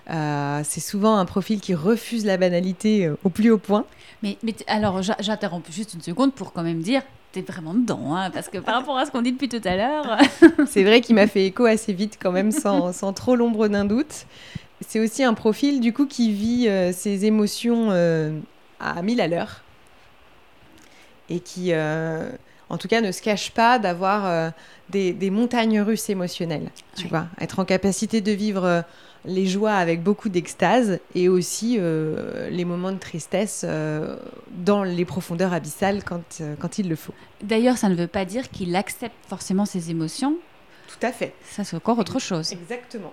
Euh, c'est souvent un profil qui refuse la banalité euh, au plus haut point. mais, mais alors j'interromps juste une seconde pour quand même dire t'es vraiment dedans hein, parce que par rapport à ce qu'on dit depuis tout à l'heure <laughs> C'est vrai qu'il m'a fait écho assez vite quand même, sans, sans trop l'ombre d'un doute. C'est aussi un profil du coup qui vit euh, ses émotions euh, à mille à l'heure et qui, en tout cas, ne se cache pas d'avoir euh, des, des montagnes russes émotionnelles. Tu vois, être en capacité de vivre euh, les joies avec beaucoup d'extase et aussi euh, les moments de tristesse dans les profondeurs abyssales quand, quand il le faut. d'ailleurs ça ne veut pas dire qu'il accepte forcément ses émotions Tout à fait. ça c'est encore autre chose Exactement.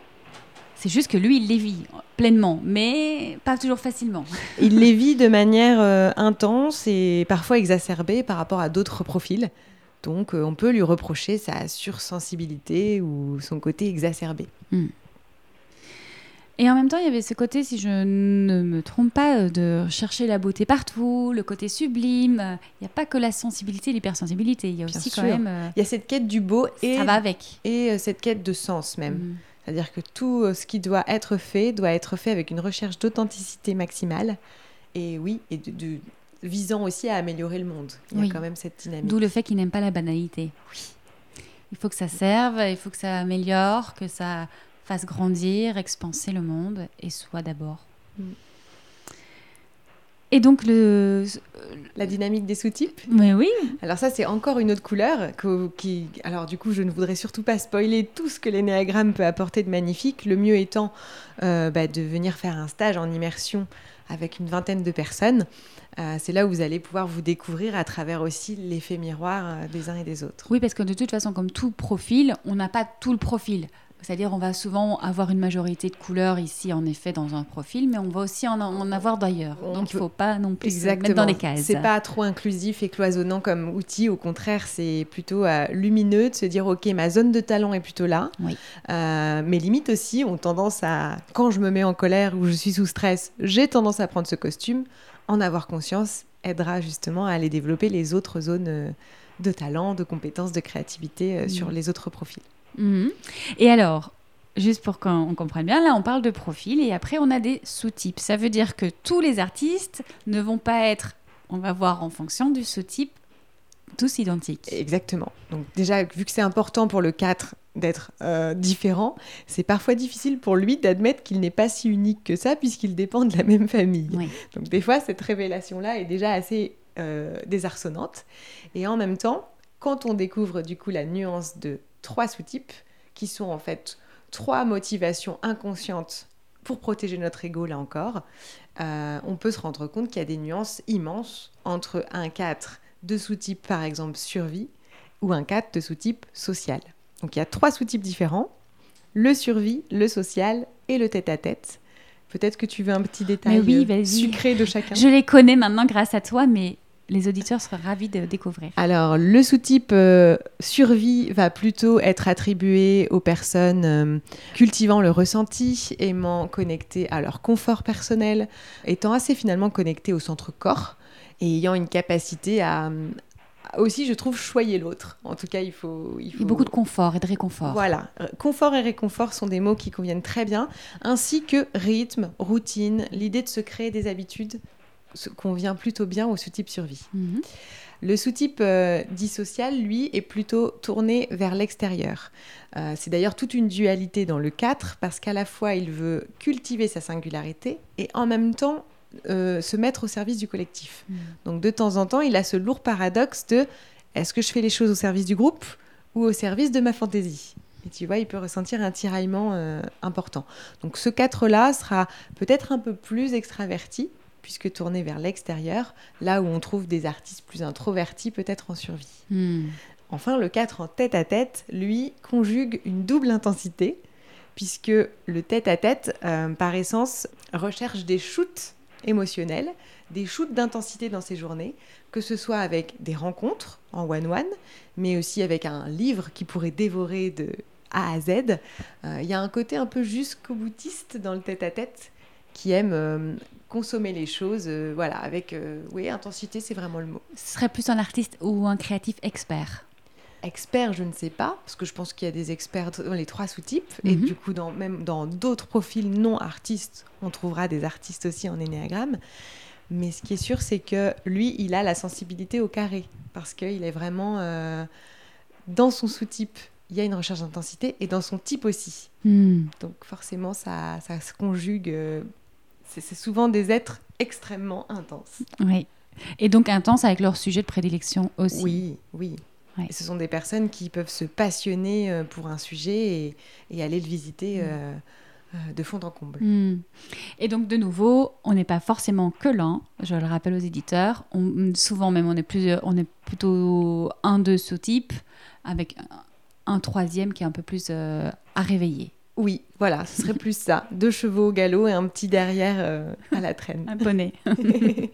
C'est juste que lui il les vit pleinement mais pas toujours facilement <laughs> Il les vit de manière euh, intense et parfois exacerbée par rapport à d'autres profils. Donc euh, on peut lui reprocher sa sursensibilité ou son côté exacerbé. Et en même temps, il y avait ce côté, si je ne me trompe pas, euh, de chercher la beauté partout, le côté sublime. Il n'y a pas que la sensibilité, l'hypersensibilité. Il y a Bien aussi sûr. quand même. euh, Il y a cette quête du beau et, ça va avec. et euh, cette quête de sens même. C'est-à-dire que tout euh, ce qui doit être fait doit être fait avec une recherche d'authenticité maximale. Et oui, et de, de- visant aussi à améliorer le monde. Il y a quand même cette dynamique. D'où le fait qu'il n'aime pas la banalité. Oui. Il faut que ça serve, il faut que ça améliore, que ça fasse grandir, expanser le monde et soit d'abord. Mm. Et donc le. La dynamique des sous-types Mais oui. Alors ça, c'est encore une autre couleur. que- qui... Alors du coup, je ne voudrais surtout pas spoiler tout ce que l'énéagramme peut apporter de magnifique. Le mieux étant euh, bah, de venir faire un stage en immersion avec une vingtaine de personnes. Euh, c'est là où vous allez pouvoir vous découvrir à travers aussi l'effet miroir euh, des uns et des autres. Oui, parce que de toute façon, comme tout profil, on n'a pas tout le profil. C'est-à-dire, on va souvent avoir une majorité de couleurs ici, en effet, dans un profil, mais on va aussi en, en avoir d'ailleurs. On Donc, il ne faut pas non plus se mettre dans des cases. C'est pas trop inclusif et cloisonnant comme outil. Au contraire, c'est plutôt euh, lumineux de se dire ok, ma zone de talent est plutôt là. Oui. Euh, mes limites aussi ont tendance à, quand je me mets en colère ou je suis sous stress, j'ai tendance à prendre ce costume. En avoir conscience aidera justement à aller développer les autres zones euh, de talent, de compétences, de créativité euh, sur les autres profils. Mhm. Et alors, juste pour qu'on comprenne bien, là on parle de profil et après on a des sous-types. Ça veut dire que tous les artistes ne vont pas être, on va voir en fonction du sous-type, tous identiques. Exactement. Donc déjà, vu que c'est important pour le 4 d'être euh, différent, c'est parfois difficile pour lui d'admettre qu'il n'est pas si unique que ça puisqu'il dépend de la même famille. Donc des fois, cette révélation-là est déjà assez euh, désarçonnante. Et en même temps, quand on découvre du coup la nuance de trois sous-types, qui sont en fait trois motivations inconscientes pour protéger notre ego, là encore, euh, on peut se rendre compte qu'il y a des nuances immenses entre un 4 de sous-type, par exemple, survie, ou un 4 de sous-type social. Donc il y a trois sous-types différents, le survie, le social et le tête-à-tête. Peut-être que tu veux un petit détail oui, euh, sucré de chacun. Je les connais maintenant grâce à toi, mais les auditeurs seraient ravis de découvrir. Alors, le sous-type euh, survie va plutôt être attribué aux personnes euh, cultivant le ressenti, aimant connecter à leur confort personnel, étant assez finalement connecté au centre corps et ayant une capacité à, aussi, je trouve, choyer l'autre. En tout cas, il faut, il faut... beaucoup de confort et de réconfort. Voilà. Confort et réconfort sont des mots qui conviennent très bien, ainsi que rythme, routine, l'idée de se créer des habitudes convient plutôt bien au sous-type survie. Mhm. Le sous-type euh, dit social, lui, est plutôt tourné vers l'extérieur. Euh, c'est d'ailleurs toute une dualité dans le 4, parce qu'à la fois il veut cultiver sa singularité et en même temps euh, se mettre au service du collectif. Mhm. Donc de temps en temps, il a ce lourd paradoxe de est-ce que je fais les choses au service du groupe ou au service de ma fantaisie? Et tu vois, il peut ressentir un tiraillement important. Donc ce 4-là sera peut-être un peu plus extraverti, puisque tourné vers l'extérieur, là où on trouve des artistes plus introvertis peut-être en survie. Hmm. Enfin, le 4 en tête-à-tête, lui, conjugue une double intensité, puisque le tête-à-tête, euh, par essence, recherche des shoots émotionnels, des shoots d'intensité dans ses journées, que ce soit avec des rencontres en one-one, mais aussi avec un livre qui pourrait dévorer de A à Z. Euh, il y a un côté un peu jusqu'au boutiste dans le tête-à-tête qui aime euh, consommer les choses, euh, voilà, avec, euh, oui, intensité, c'est vraiment le mot. Ce serait plus un artiste ou un créatif expert? Expert, je ne sais pas, parce que je pense qu'il y a des experts dans les trois sous-types, et mhm. du coup, dans, même dans d'autres profils non artistes, on trouvera des artistes aussi en énéagramme. Mais ce qui est sûr, c'est que lui, il a la sensibilité au carré, parce qu'il est vraiment euh, dans son sous-type. Il y a une recherche d'intensité et dans son type aussi. Hmm. Donc forcément, ça, ça se conjugue c'est souvent des êtres extrêmement intenses. Oui. Et donc intenses avec leur sujet de prédilection aussi. Oui, oui. ce sont des personnes qui peuvent se passionner euh, pour un sujet et, aller le visiter mm. euh, euh, de fond en comble. Mm. Et donc de nouveau, on n'est pas forcément que lent, je le rappelle aux éditeurs. On, souvent même, on est, plus, on est plutôt un, deux sous-types avec un, troisième qui est un peu plus à réveiller. Oui, voilà, ce serait plus ça. <laughs> Deux chevaux au galop et un petit derrière euh, à la traîne. un poney. <laughs>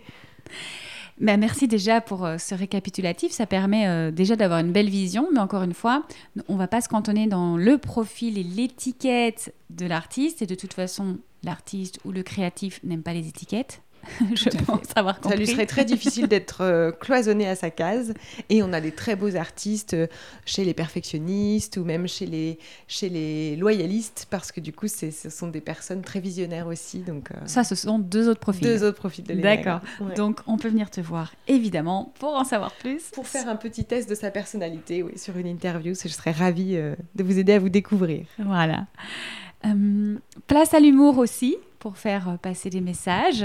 Ben, merci déjà pour euh, ce récapitulatif. Ça permet euh, déjà d'avoir une belle vision, mais encore une fois, on ne va pas se cantonner dans le profil et l'étiquette de l'artiste. Et de toute façon, l'artiste ou le créatif n'aime pas les étiquettes. <laughs> je pense avoir compris. Ça lui serait très difficile d'être euh, cloisonné à sa case. Et on a des très beaux artistes euh, chez les perfectionnistes ou même chez les, chez les loyalistes, parce que du coup, ce sont des personnes très visionnaires aussi. Donc, euh, Ça, ce sont deux autres profils. Deux autres profils de D'accord. Donc, on peut venir te voir, évidemment, pour en savoir plus. Pour faire un petit test de sa personnalité, oui, sur une interview. Je serais ravie de vous aider à vous découvrir. Voilà. place à l'humour aussi pour faire passer des messages.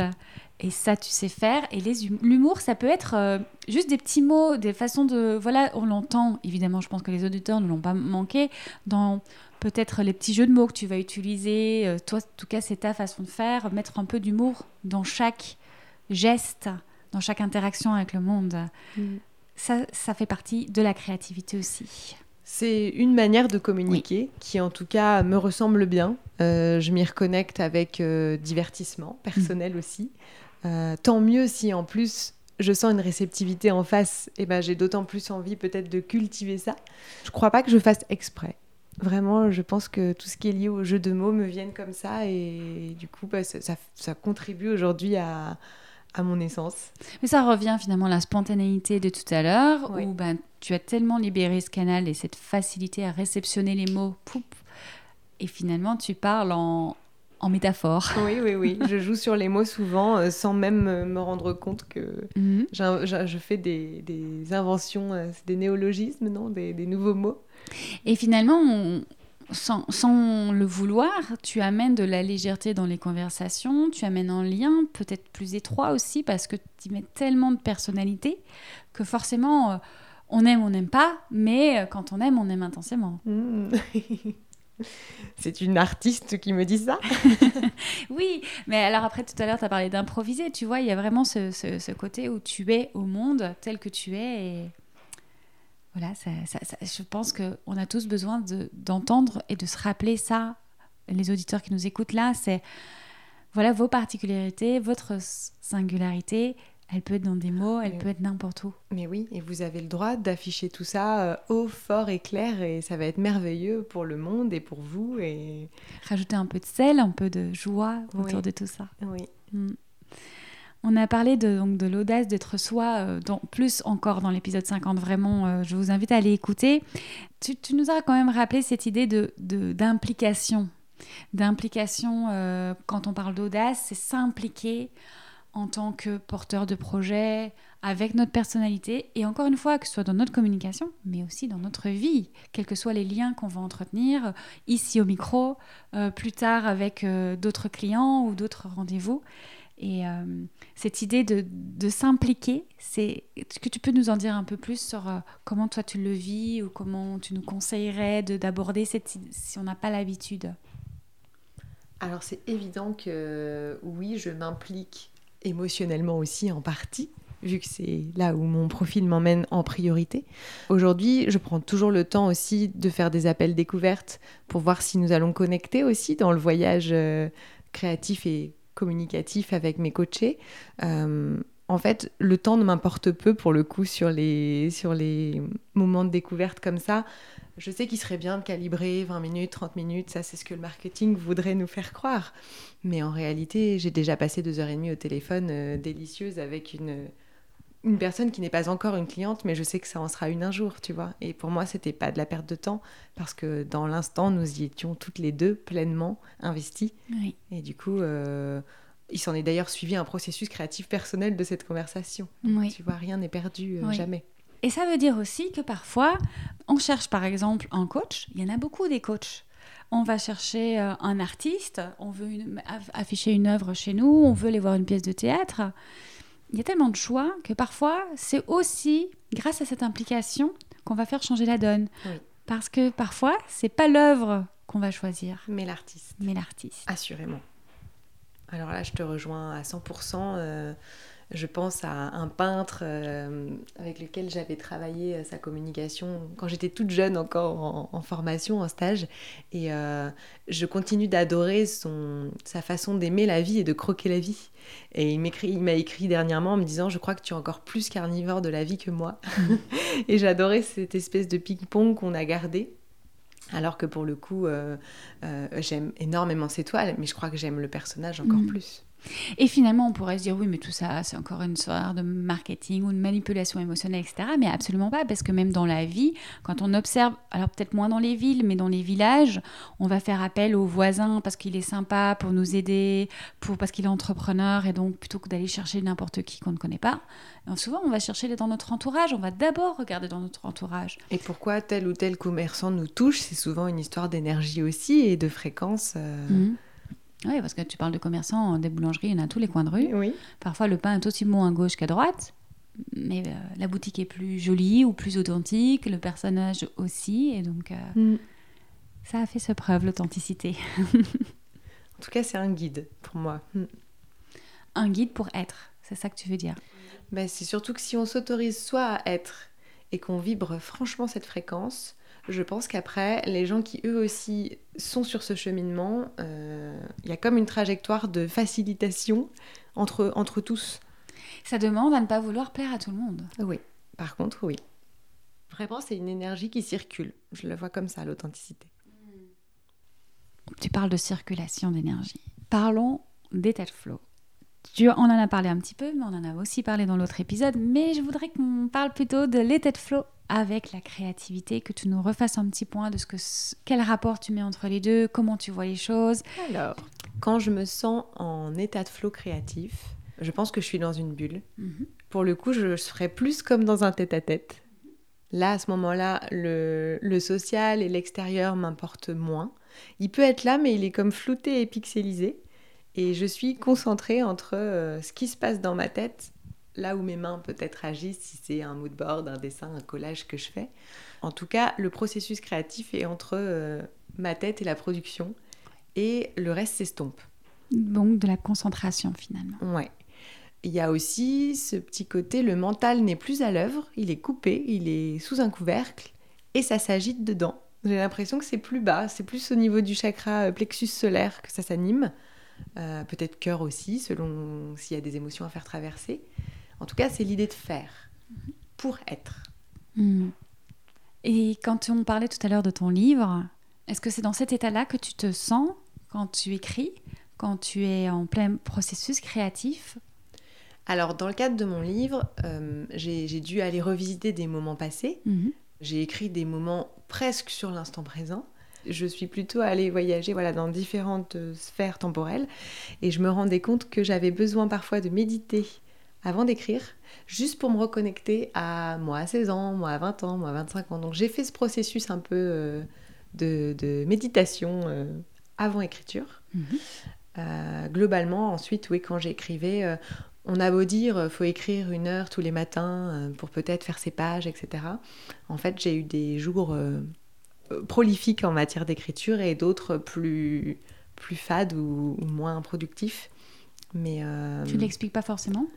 Et ça, tu sais faire. Et l'humour, ça peut être euh, juste des petits mots, des façons de... Voilà, on l'entend, évidemment, je pense que les auditeurs ne l'ont pas manqué, dans peut-être les petits jeux de mots que tu vas utiliser. Euh, toi, en tout cas, c'est ta façon de faire, mettre un peu d'humour dans chaque geste, dans chaque interaction avec le monde. Mm. Ça, ça fait partie de la créativité aussi. C'est une manière de communiquer qui, en tout cas, me ressemble bien. Euh, je m'y reconnecte avec divertissement personnel mm. aussi. Euh, tant mieux si en plus je sens une réceptivité en face, et ben j'ai d'autant plus envie peut-être de cultiver ça. Je crois pas que je fasse exprès. Vraiment, je pense que tout ce qui est lié au jeu de mots me vienne comme ça et du coup, bah, ça, contribue aujourd'hui à, à, mon essence. Mais ça revient finalement à la spontanéité de tout à l'heure, où ben, tu as tellement libéré ce canal et cette facilité à réceptionner les mots. Poup, et finalement tu parles en, en métaphore. Oui, oui, oui. <laughs> je joue sur les mots souvent euh, sans même me rendre compte que Mhm. je fais des, des inventions, euh, des néologismes, non des, des nouveaux mots. Et finalement, on- sans, sans le vouloir, tu amènes de la légèreté dans les conversations, tu amènes un lien peut-être plus étroit aussi parce que tu y mets tellement de personnalité que forcément, euh, on aime, on n'aime pas, mais quand on aime, on aime intensément. Hmm. <laughs> <laughs> c'est une artiste qui me dit ça. <laughs> Oui, mais alors après, tout à l'heure, tu as parlé d'improviser, tu vois, il y a vraiment ce, ce- côté où tu es au monde tel que tu es voilà, ça, ça- je pense qu'on a tous besoin de- d'entendre et de se rappeler ça. Les auditeurs qui nous écoutent là, c'est voilà vos particularités, votre singularité. Elle peut être dans des mots, elle Oui. peut être n'importe où. Mais oui, et vous avez le droit d'afficher tout ça euh, haut, fort et clair, et ça va être merveilleux pour le monde et pour vous. Et Rajouter un peu de sel, un peu de joie autour Oui. de tout ça. oui, Mm. On a parlé de, donc, de l'audace d'être soi, euh, dans, plus encore dans l'épisode 50, vraiment, euh, je vous invite à aller écouter. Tu, tu nous as quand même rappelé cette idée de, de- d'implication. D'implication, euh, quand on parle d'audace, c'est s'impliquer en tant que porteur de projet, avec notre personnalité, et encore une fois, que ce soit dans notre communication, mais aussi dans notre vie, quels que soient les liens qu'on va entretenir, ici au micro, euh, plus tard avec euh, d'autres clients ou d'autres rendez-vous. Et euh, cette idée de, s'impliquer, c'est est-ce que tu peux nous en dire un peu plus sur comment toi tu le vis ou comment tu nous conseillerais de d'aborder cette si on n'a pas l'habitude? Alors c'est évident que oui, je m'implique émotionnellement aussi en partie, vu que c'est là où mon profil m'emmène en priorité. Aujourd'hui, je prends toujours le temps aussi de faire des appels découvertes pour voir si nous allons connecter aussi dans le voyage euh, créatif et communicatif avec mes coachés. Euh, en fait, le temps ne m'importe peu pour le coup sur les, sur les moments de découverte comme ça. Je sais qu'il serait bien de calibrer 20 minutes, 30 minutes, ça c'est ce que le marketing voudrait nous faire croire. Mais en réalité, j'ai déjà passé deux heures et demie au téléphone euh, délicieuse avec une, une personne qui n'est pas encore une cliente, mais je sais que ça en sera une un jour, tu vois. Et pour moi, c'était pas de la perte de temps parce que dans l'instant, nous y étions toutes les deux pleinement investies. Oui. Et du coup, euh, il s'en est d'ailleurs suivi un processus créatif personnel de cette conversation. Oui. Tu vois, rien n'est perdu, euh, Oui. jamais. Et ça veut dire aussi que parfois, on cherche par exemple un coach. Il y en a beaucoup des coachs. On va chercher euh, un artiste, on veut une- afficher une œuvre chez nous, on veut aller voir une pièce de théâtre. Il y a tellement de choix que parfois, c'est aussi grâce à cette implication qu'on va faire changer la donne. Oui. Parce que parfois, c'est pas l'œuvre qu'on va choisir, Mais l'artiste. mais l'artiste. Assurément. Alors là, je te rejoins à 100%. euh, je pense à un peintre euh, avec lequel j'avais travaillé euh, sa communication quand j'étais toute jeune encore en, en formation, en stage. Et je continue d'adorer sa façon d'aimer la vie et de croquer la vie. Et il m'a écrit dernièrement en me disant Je crois que tu es encore plus carnivore de la vie que moi. <laughs> et j'adorais cette espèce de ping-pong qu'on a gardé. Alors que pour le coup, euh, euh, j'aime énormément ces toiles, mais je crois que j'aime le personnage encore Mhm. plus. Et finalement, on pourrait se dire oui, mais tout ça, c'est encore une histoire de marketing ou de manipulation émotionnelle, etc. Mais absolument pas, parce que même dans la vie, quand on observe, alors peut-être moins dans les villes, mais dans les villages, on va faire appel au voisin parce qu'il est sympa pour nous aider, pour parce qu'il est entrepreneur, et donc plutôt que d'aller chercher n'importe qui qu'on ne connaît pas, euh, souvent on va chercher dans notre entourage. On va d'abord regarder dans notre entourage. Et pourquoi tel ou tel commerçant nous touche, c'est souvent une histoire d'énergie aussi et de fréquence. euh, Mhm. Oui, parce que tu parles de commerçants, des boulangeries, il y en a à tous les coins de rue. Oui. Parfois, le pain est aussi bon à gauche qu'à droite, mais euh, la boutique est plus jolie ou plus authentique, le personnage aussi, et donc euh, Mm. ça a fait ce preuve, l'authenticité. <laughs> En tout cas, c'est un guide pour moi. Mm. Un guide pour être, c'est ça que tu veux dire? Ben, c'est surtout que si on s'autorise soit à être et qu'on vibre franchement cette fréquence, je pense qu'après, les gens qui eux aussi sont sur ce cheminement, euh, il y a comme une trajectoire de facilitation entre, entre tous. Ça demande à ne pas vouloir plaire à tout le monde. Oui, par contre, oui. Vraiment, c'est une énergie qui circule. Je la vois comme ça, l'authenticité. Tu parles de circulation d'énergie. Parlons d'état de flow. Tu, on en a parlé un petit peu, mais on en a aussi parlé dans l'autre épisode. Mais je voudrais qu'on parle plutôt de l'état de flow avec la créativité, que tu nous refasses un petit point de ce que quel rapport tu mets entre les deux, comment tu vois les choses. Alors, quand je me sens en état de flot créatif, je pense que je suis dans une bulle. Mhm. Pour le coup, je serais plus comme dans un tête-à-tête. Là, à ce moment-là, le, le social et l'extérieur m'importent moins. Il peut être là, mais il est comme flouté et pixelisé. Et je suis concentrée entre euh, ce qui se passe dans ma tête, là où mes mains peut-être agissent, si c'est un mood board, un dessin, un collage que je fais. En tout cas, le processus créatif est entre euh, ma tête et la production, et le reste s'estompe. Donc de la concentration finalement. Ouais. Il y a aussi ce petit côté, le mental n'est plus à l'œuvre, il est coupé, il est sous un couvercle, et ça s'agite dedans. J'ai l'impression que c'est plus bas, c'est plus au niveau du chakra euh, plexus solaire que ça s'anime. Euh, peut-être cœur aussi, selon s'il y a des émotions à faire traverser. En tout cas, c'est l'idée de faire pour être. Hmm. Et quand on parlait tout à l'heure de ton livre, est-ce que c'est dans cet état-là que tu te sens quand tu écris, quand tu es en plein processus créatif? Alors, dans le cadre de mon livre, euh, j'ai dû aller revisiter des moments passés. Mhm. J'ai écrit des moments presque sur l'instant présent. Je suis plutôt allée voyager voilà, dans différentes sphères temporelles et je me rendais compte que j'avais besoin parfois de méditer avant d'écrire, juste pour me reconnecter à moi à 16 ans, moi à 20 ans, moi à 25 ans. Donc j'ai fait ce processus un peu euh, de, méditation euh, avant écriture. Mhm. globalement, ensuite, oui, quand j'écrivais, on a beau dire, faut écrire une heure tous les matins euh, pour peut-être faire ses pages, etc. En fait, j'ai eu des jours euh, prolifiques en matière d'écriture et d'autres plus, plus fades ou, moins productifs. Mais euh, tu l'expliques pas forcément?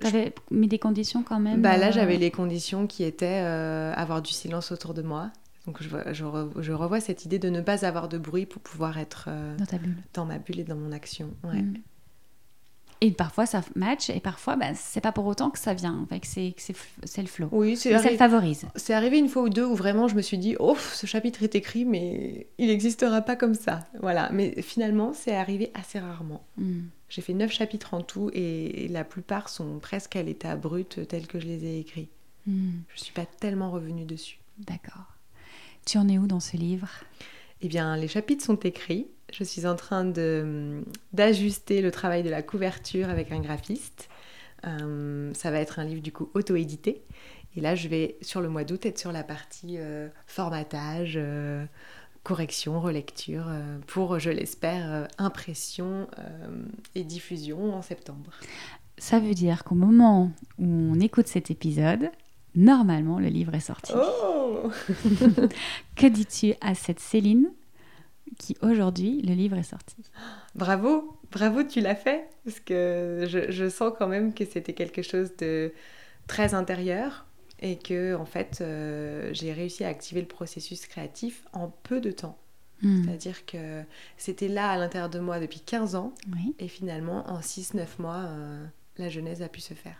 Tu avais mis des conditions quand même bah Là, j'avais les conditions qui étaient avoir du silence autour de moi. Donc je, je, revois cette idée de ne pas avoir de bruit pour pouvoir être dans, ma bulle et dans mon action. Ouais. Mm. Et parfois ça match et parfois bah, c'est pas pour autant que ça vient, que c'est le flow. Oui, c'est ça le favorise. C'est arrivé une fois ou deux où vraiment je me suis dit oh ce chapitre est écrit mais il n'existera pas comme ça. Voilà, mais finalement c'est arrivé assez rarement. Hmm. J'ai fait neuf chapitres en tout et la plupart sont presque à l'état brut tel que je les ai écrits. Hmm. Je suis pas tellement revenue dessus. D'accord. Tu en es où dans ce livre? Eh bien les chapitres sont écrits. Je suis en train d'ajuster le travail de la couverture avec un graphiste. Euh, ça va être un livre du coup auto-édité. Et là, je vais sur le mois d'août être sur la partie euh, formatage, euh, correction, relecture, pour, je l'espère, impression et diffusion en septembre. Ça veut dire qu'au moment où on écoute cet épisode, normalement, le livre est sorti. Oh <laughs> que dis-tu à cette Céline qui aujourd'hui, le livre est sorti. Bravo, bravo, tu l'as fait, parce que je, sens quand même que c'était quelque chose de très intérieur et que en fait euh, j'ai réussi à activer le processus créatif en peu de temps. Hmm. C'est-à-dire que c'était là à l'intérieur de moi depuis 15 ans et finalement en 6-9 mois, euh, la genèse a pu se faire.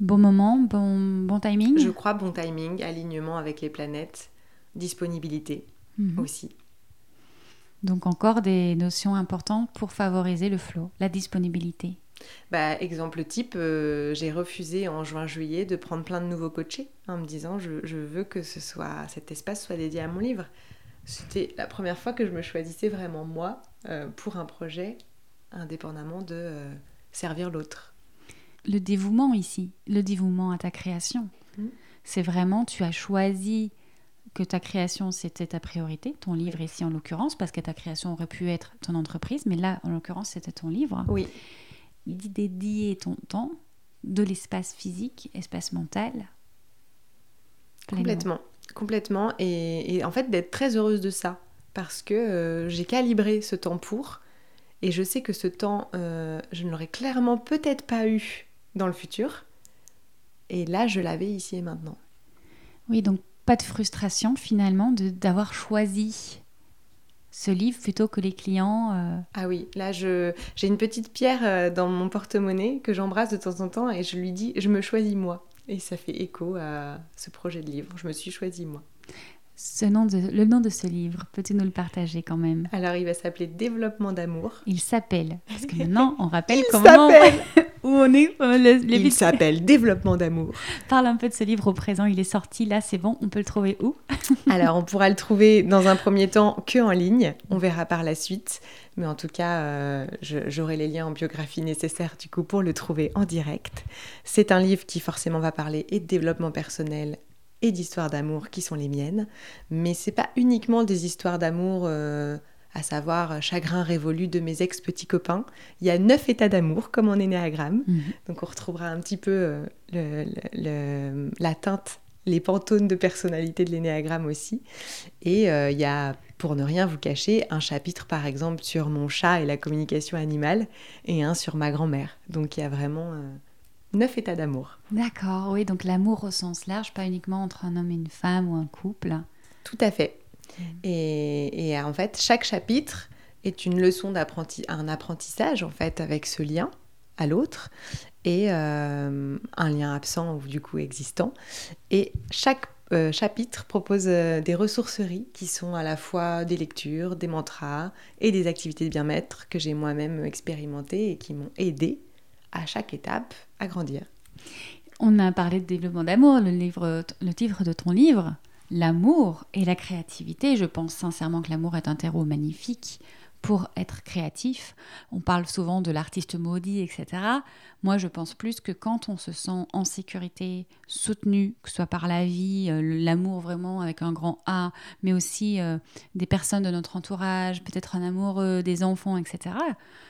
Bon moment, bon, bon timing? Je crois bon timing, alignement avec les planètes, disponibilité hmm. aussi. Donc encore des notions importantes pour favoriser le flow, la disponibilité. Bah, exemple type, euh, j'ai refusé en juin-juillet de prendre plein de nouveaux coachés en me disant je, veux que ce soit, cet espace soit dédié à mon livre. C'était la première fois que je me choisissais vraiment moi euh, pour un projet indépendamment de euh, servir l'autre. Le dévouement ici, le dévouement à ta création, mmh. c'est vraiment tu as choisi que ta création, c'était ta priorité, ton livre ici en l'occurrence, parce que ta création aurait pu être ton entreprise, mais là, en l'occurrence, c'était ton livre. Oui. Dédier ton temps, de l'espace physique, espace mental. Complètement, complètement. Et, en fait, d'être très heureuse de ça, parce que euh, j'ai calibré ce temps pour, et je sais que ce temps, euh, je ne l'aurais clairement peut-être pas eu dans le futur. Et là, je l'avais ici et maintenant. Oui, donc pas de frustration finalement d'avoir choisi ce livre plutôt que les clients euh. Ah oui, là j'ai une petite pierre euh, dans mon porte-monnaie que j'embrasse de temps en temps et je lui dis je me choisis moi. Et ça fait écho à ce projet de livre. Je me suis choisi moi. Ce nom de, le nom de ce livre, peux-tu nous le partager quand même? Alors il va s'appeler Développement d'amour. Il s'appelle, parce que <laughs> maintenant on rappelle il comment... <laughs> où on est. Il s'appelle Développement d'amour. Parle un peu de ce livre au présent. Il est sorti là, c'est bon. On peut le trouver où <laughs> Alors, on pourra le trouver dans un premier temps que en ligne. On verra par la suite. Mais en tout cas, euh, j'aurai les liens en biographie nécessaires du coup pour le trouver en direct. C'est un livre qui forcément va parler et de développement personnel et d'histoires d'amour qui sont les miennes, mais c'est pas uniquement des histoires d'amour euh, à savoir chagrin révolu de mes ex-petits copains. Il y a neuf états d'amour, comme en énéagramme. Mhm. Donc on retrouvera un petit peu euh, la teinte, les pantônes de personnalité de l'énéagramme aussi. Et euh, il y a, pour ne rien vous cacher, un chapitre par exemple sur mon chat et la communication animale, et un sur ma grand-mère. Donc il y a vraiment euh, neuf états d'amour. D'accord, oui, donc l'amour au sens large, pas uniquement entre un homme et une femme ou un couple. Tout à fait. Mm. Et, en fait, chaque chapitre est une leçon d'apprentissage, un apprentissage en fait avec ce lien à l'autre et euh, un lien absent ou du coup existant. Et chaque euh, chapitre propose euh, des ressourceries qui sont à la fois des lectures, des mantras et des activités de bien-être que j'ai moi-même expérimentées et qui m'ont aidé à chaque étape à grandir. On a parlé de développement d'amour, le, livre, le titre de ton livre, l'amour et la créativité. Je pense sincèrement que l'amour est un terreau magnifique pour être créatif. On parle souvent de l'artiste maudit, etc. Moi, je pense plus que quand on se sent en sécurité, soutenu, que ce soit par la vie, euh, l'amour vraiment avec un grand A, mais aussi euh, des personnes de notre entourage, peut-être un amour des enfants, etc.,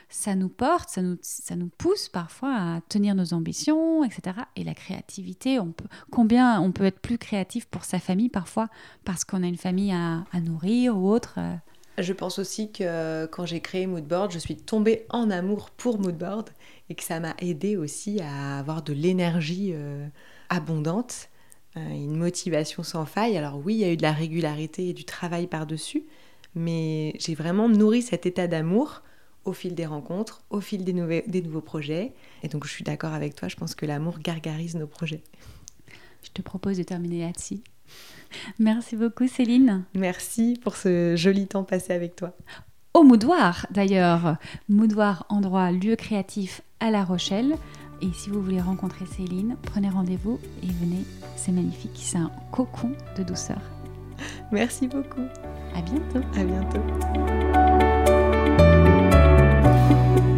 ça nous porte, ça nous, ça nous pousse parfois à tenir nos ambitions, etc. Et la créativité, on peut, combien on peut être plus créatif pour sa famille parfois parce qu'on a une famille à, à nourrir ou autre euh, je pense aussi que quand j'ai créé Moodboard, je suis tombée en amour pour Moodboard et que ça m'a aidé aussi à avoir de l'énergie euh, abondante, euh, une motivation sans faille. Alors oui, il y a eu de la régularité et du travail par-dessus, mais j'ai vraiment nourri cet état d'amour au fil des rencontres, au fil des, des nouveaux projets. Et donc je suis d'accord avec toi, je pense que l'amour gargarise nos projets. Je te propose de terminer là-dessus. <laughs> Merci beaucoup Céline. Merci pour ce joli temps passé avec toi. Au Moudoir d'ailleurs, Moudoir, endroit, lieu créatif à La Rochelle. Et si vous voulez rencontrer Céline, prenez rendez-vous et venez, c'est magnifique, c'est un cocon de douceur. <laughs> Merci beaucoup. À bientôt. À bientôt.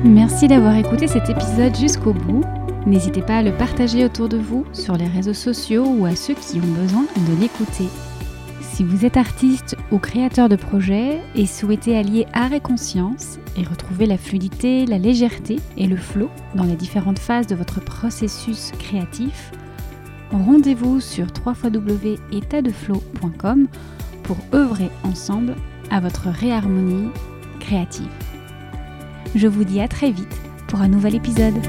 Merci d'avoir écouté cet épisode jusqu'au bout. N'hésitez pas à le partager autour de vous sur les réseaux sociaux ou à ceux qui ont besoin de l'écouter. Si vous êtes artiste ou créateur de projet et souhaitez allier art et conscience et retrouver la fluidité, la légèreté et le flow dans les différentes phases de votre processus créatif, rendez-vous sur www.étatdeflow.com pour œuvrer ensemble à votre réharmonie créative. Je vous dis à très vite pour un nouvel épisode.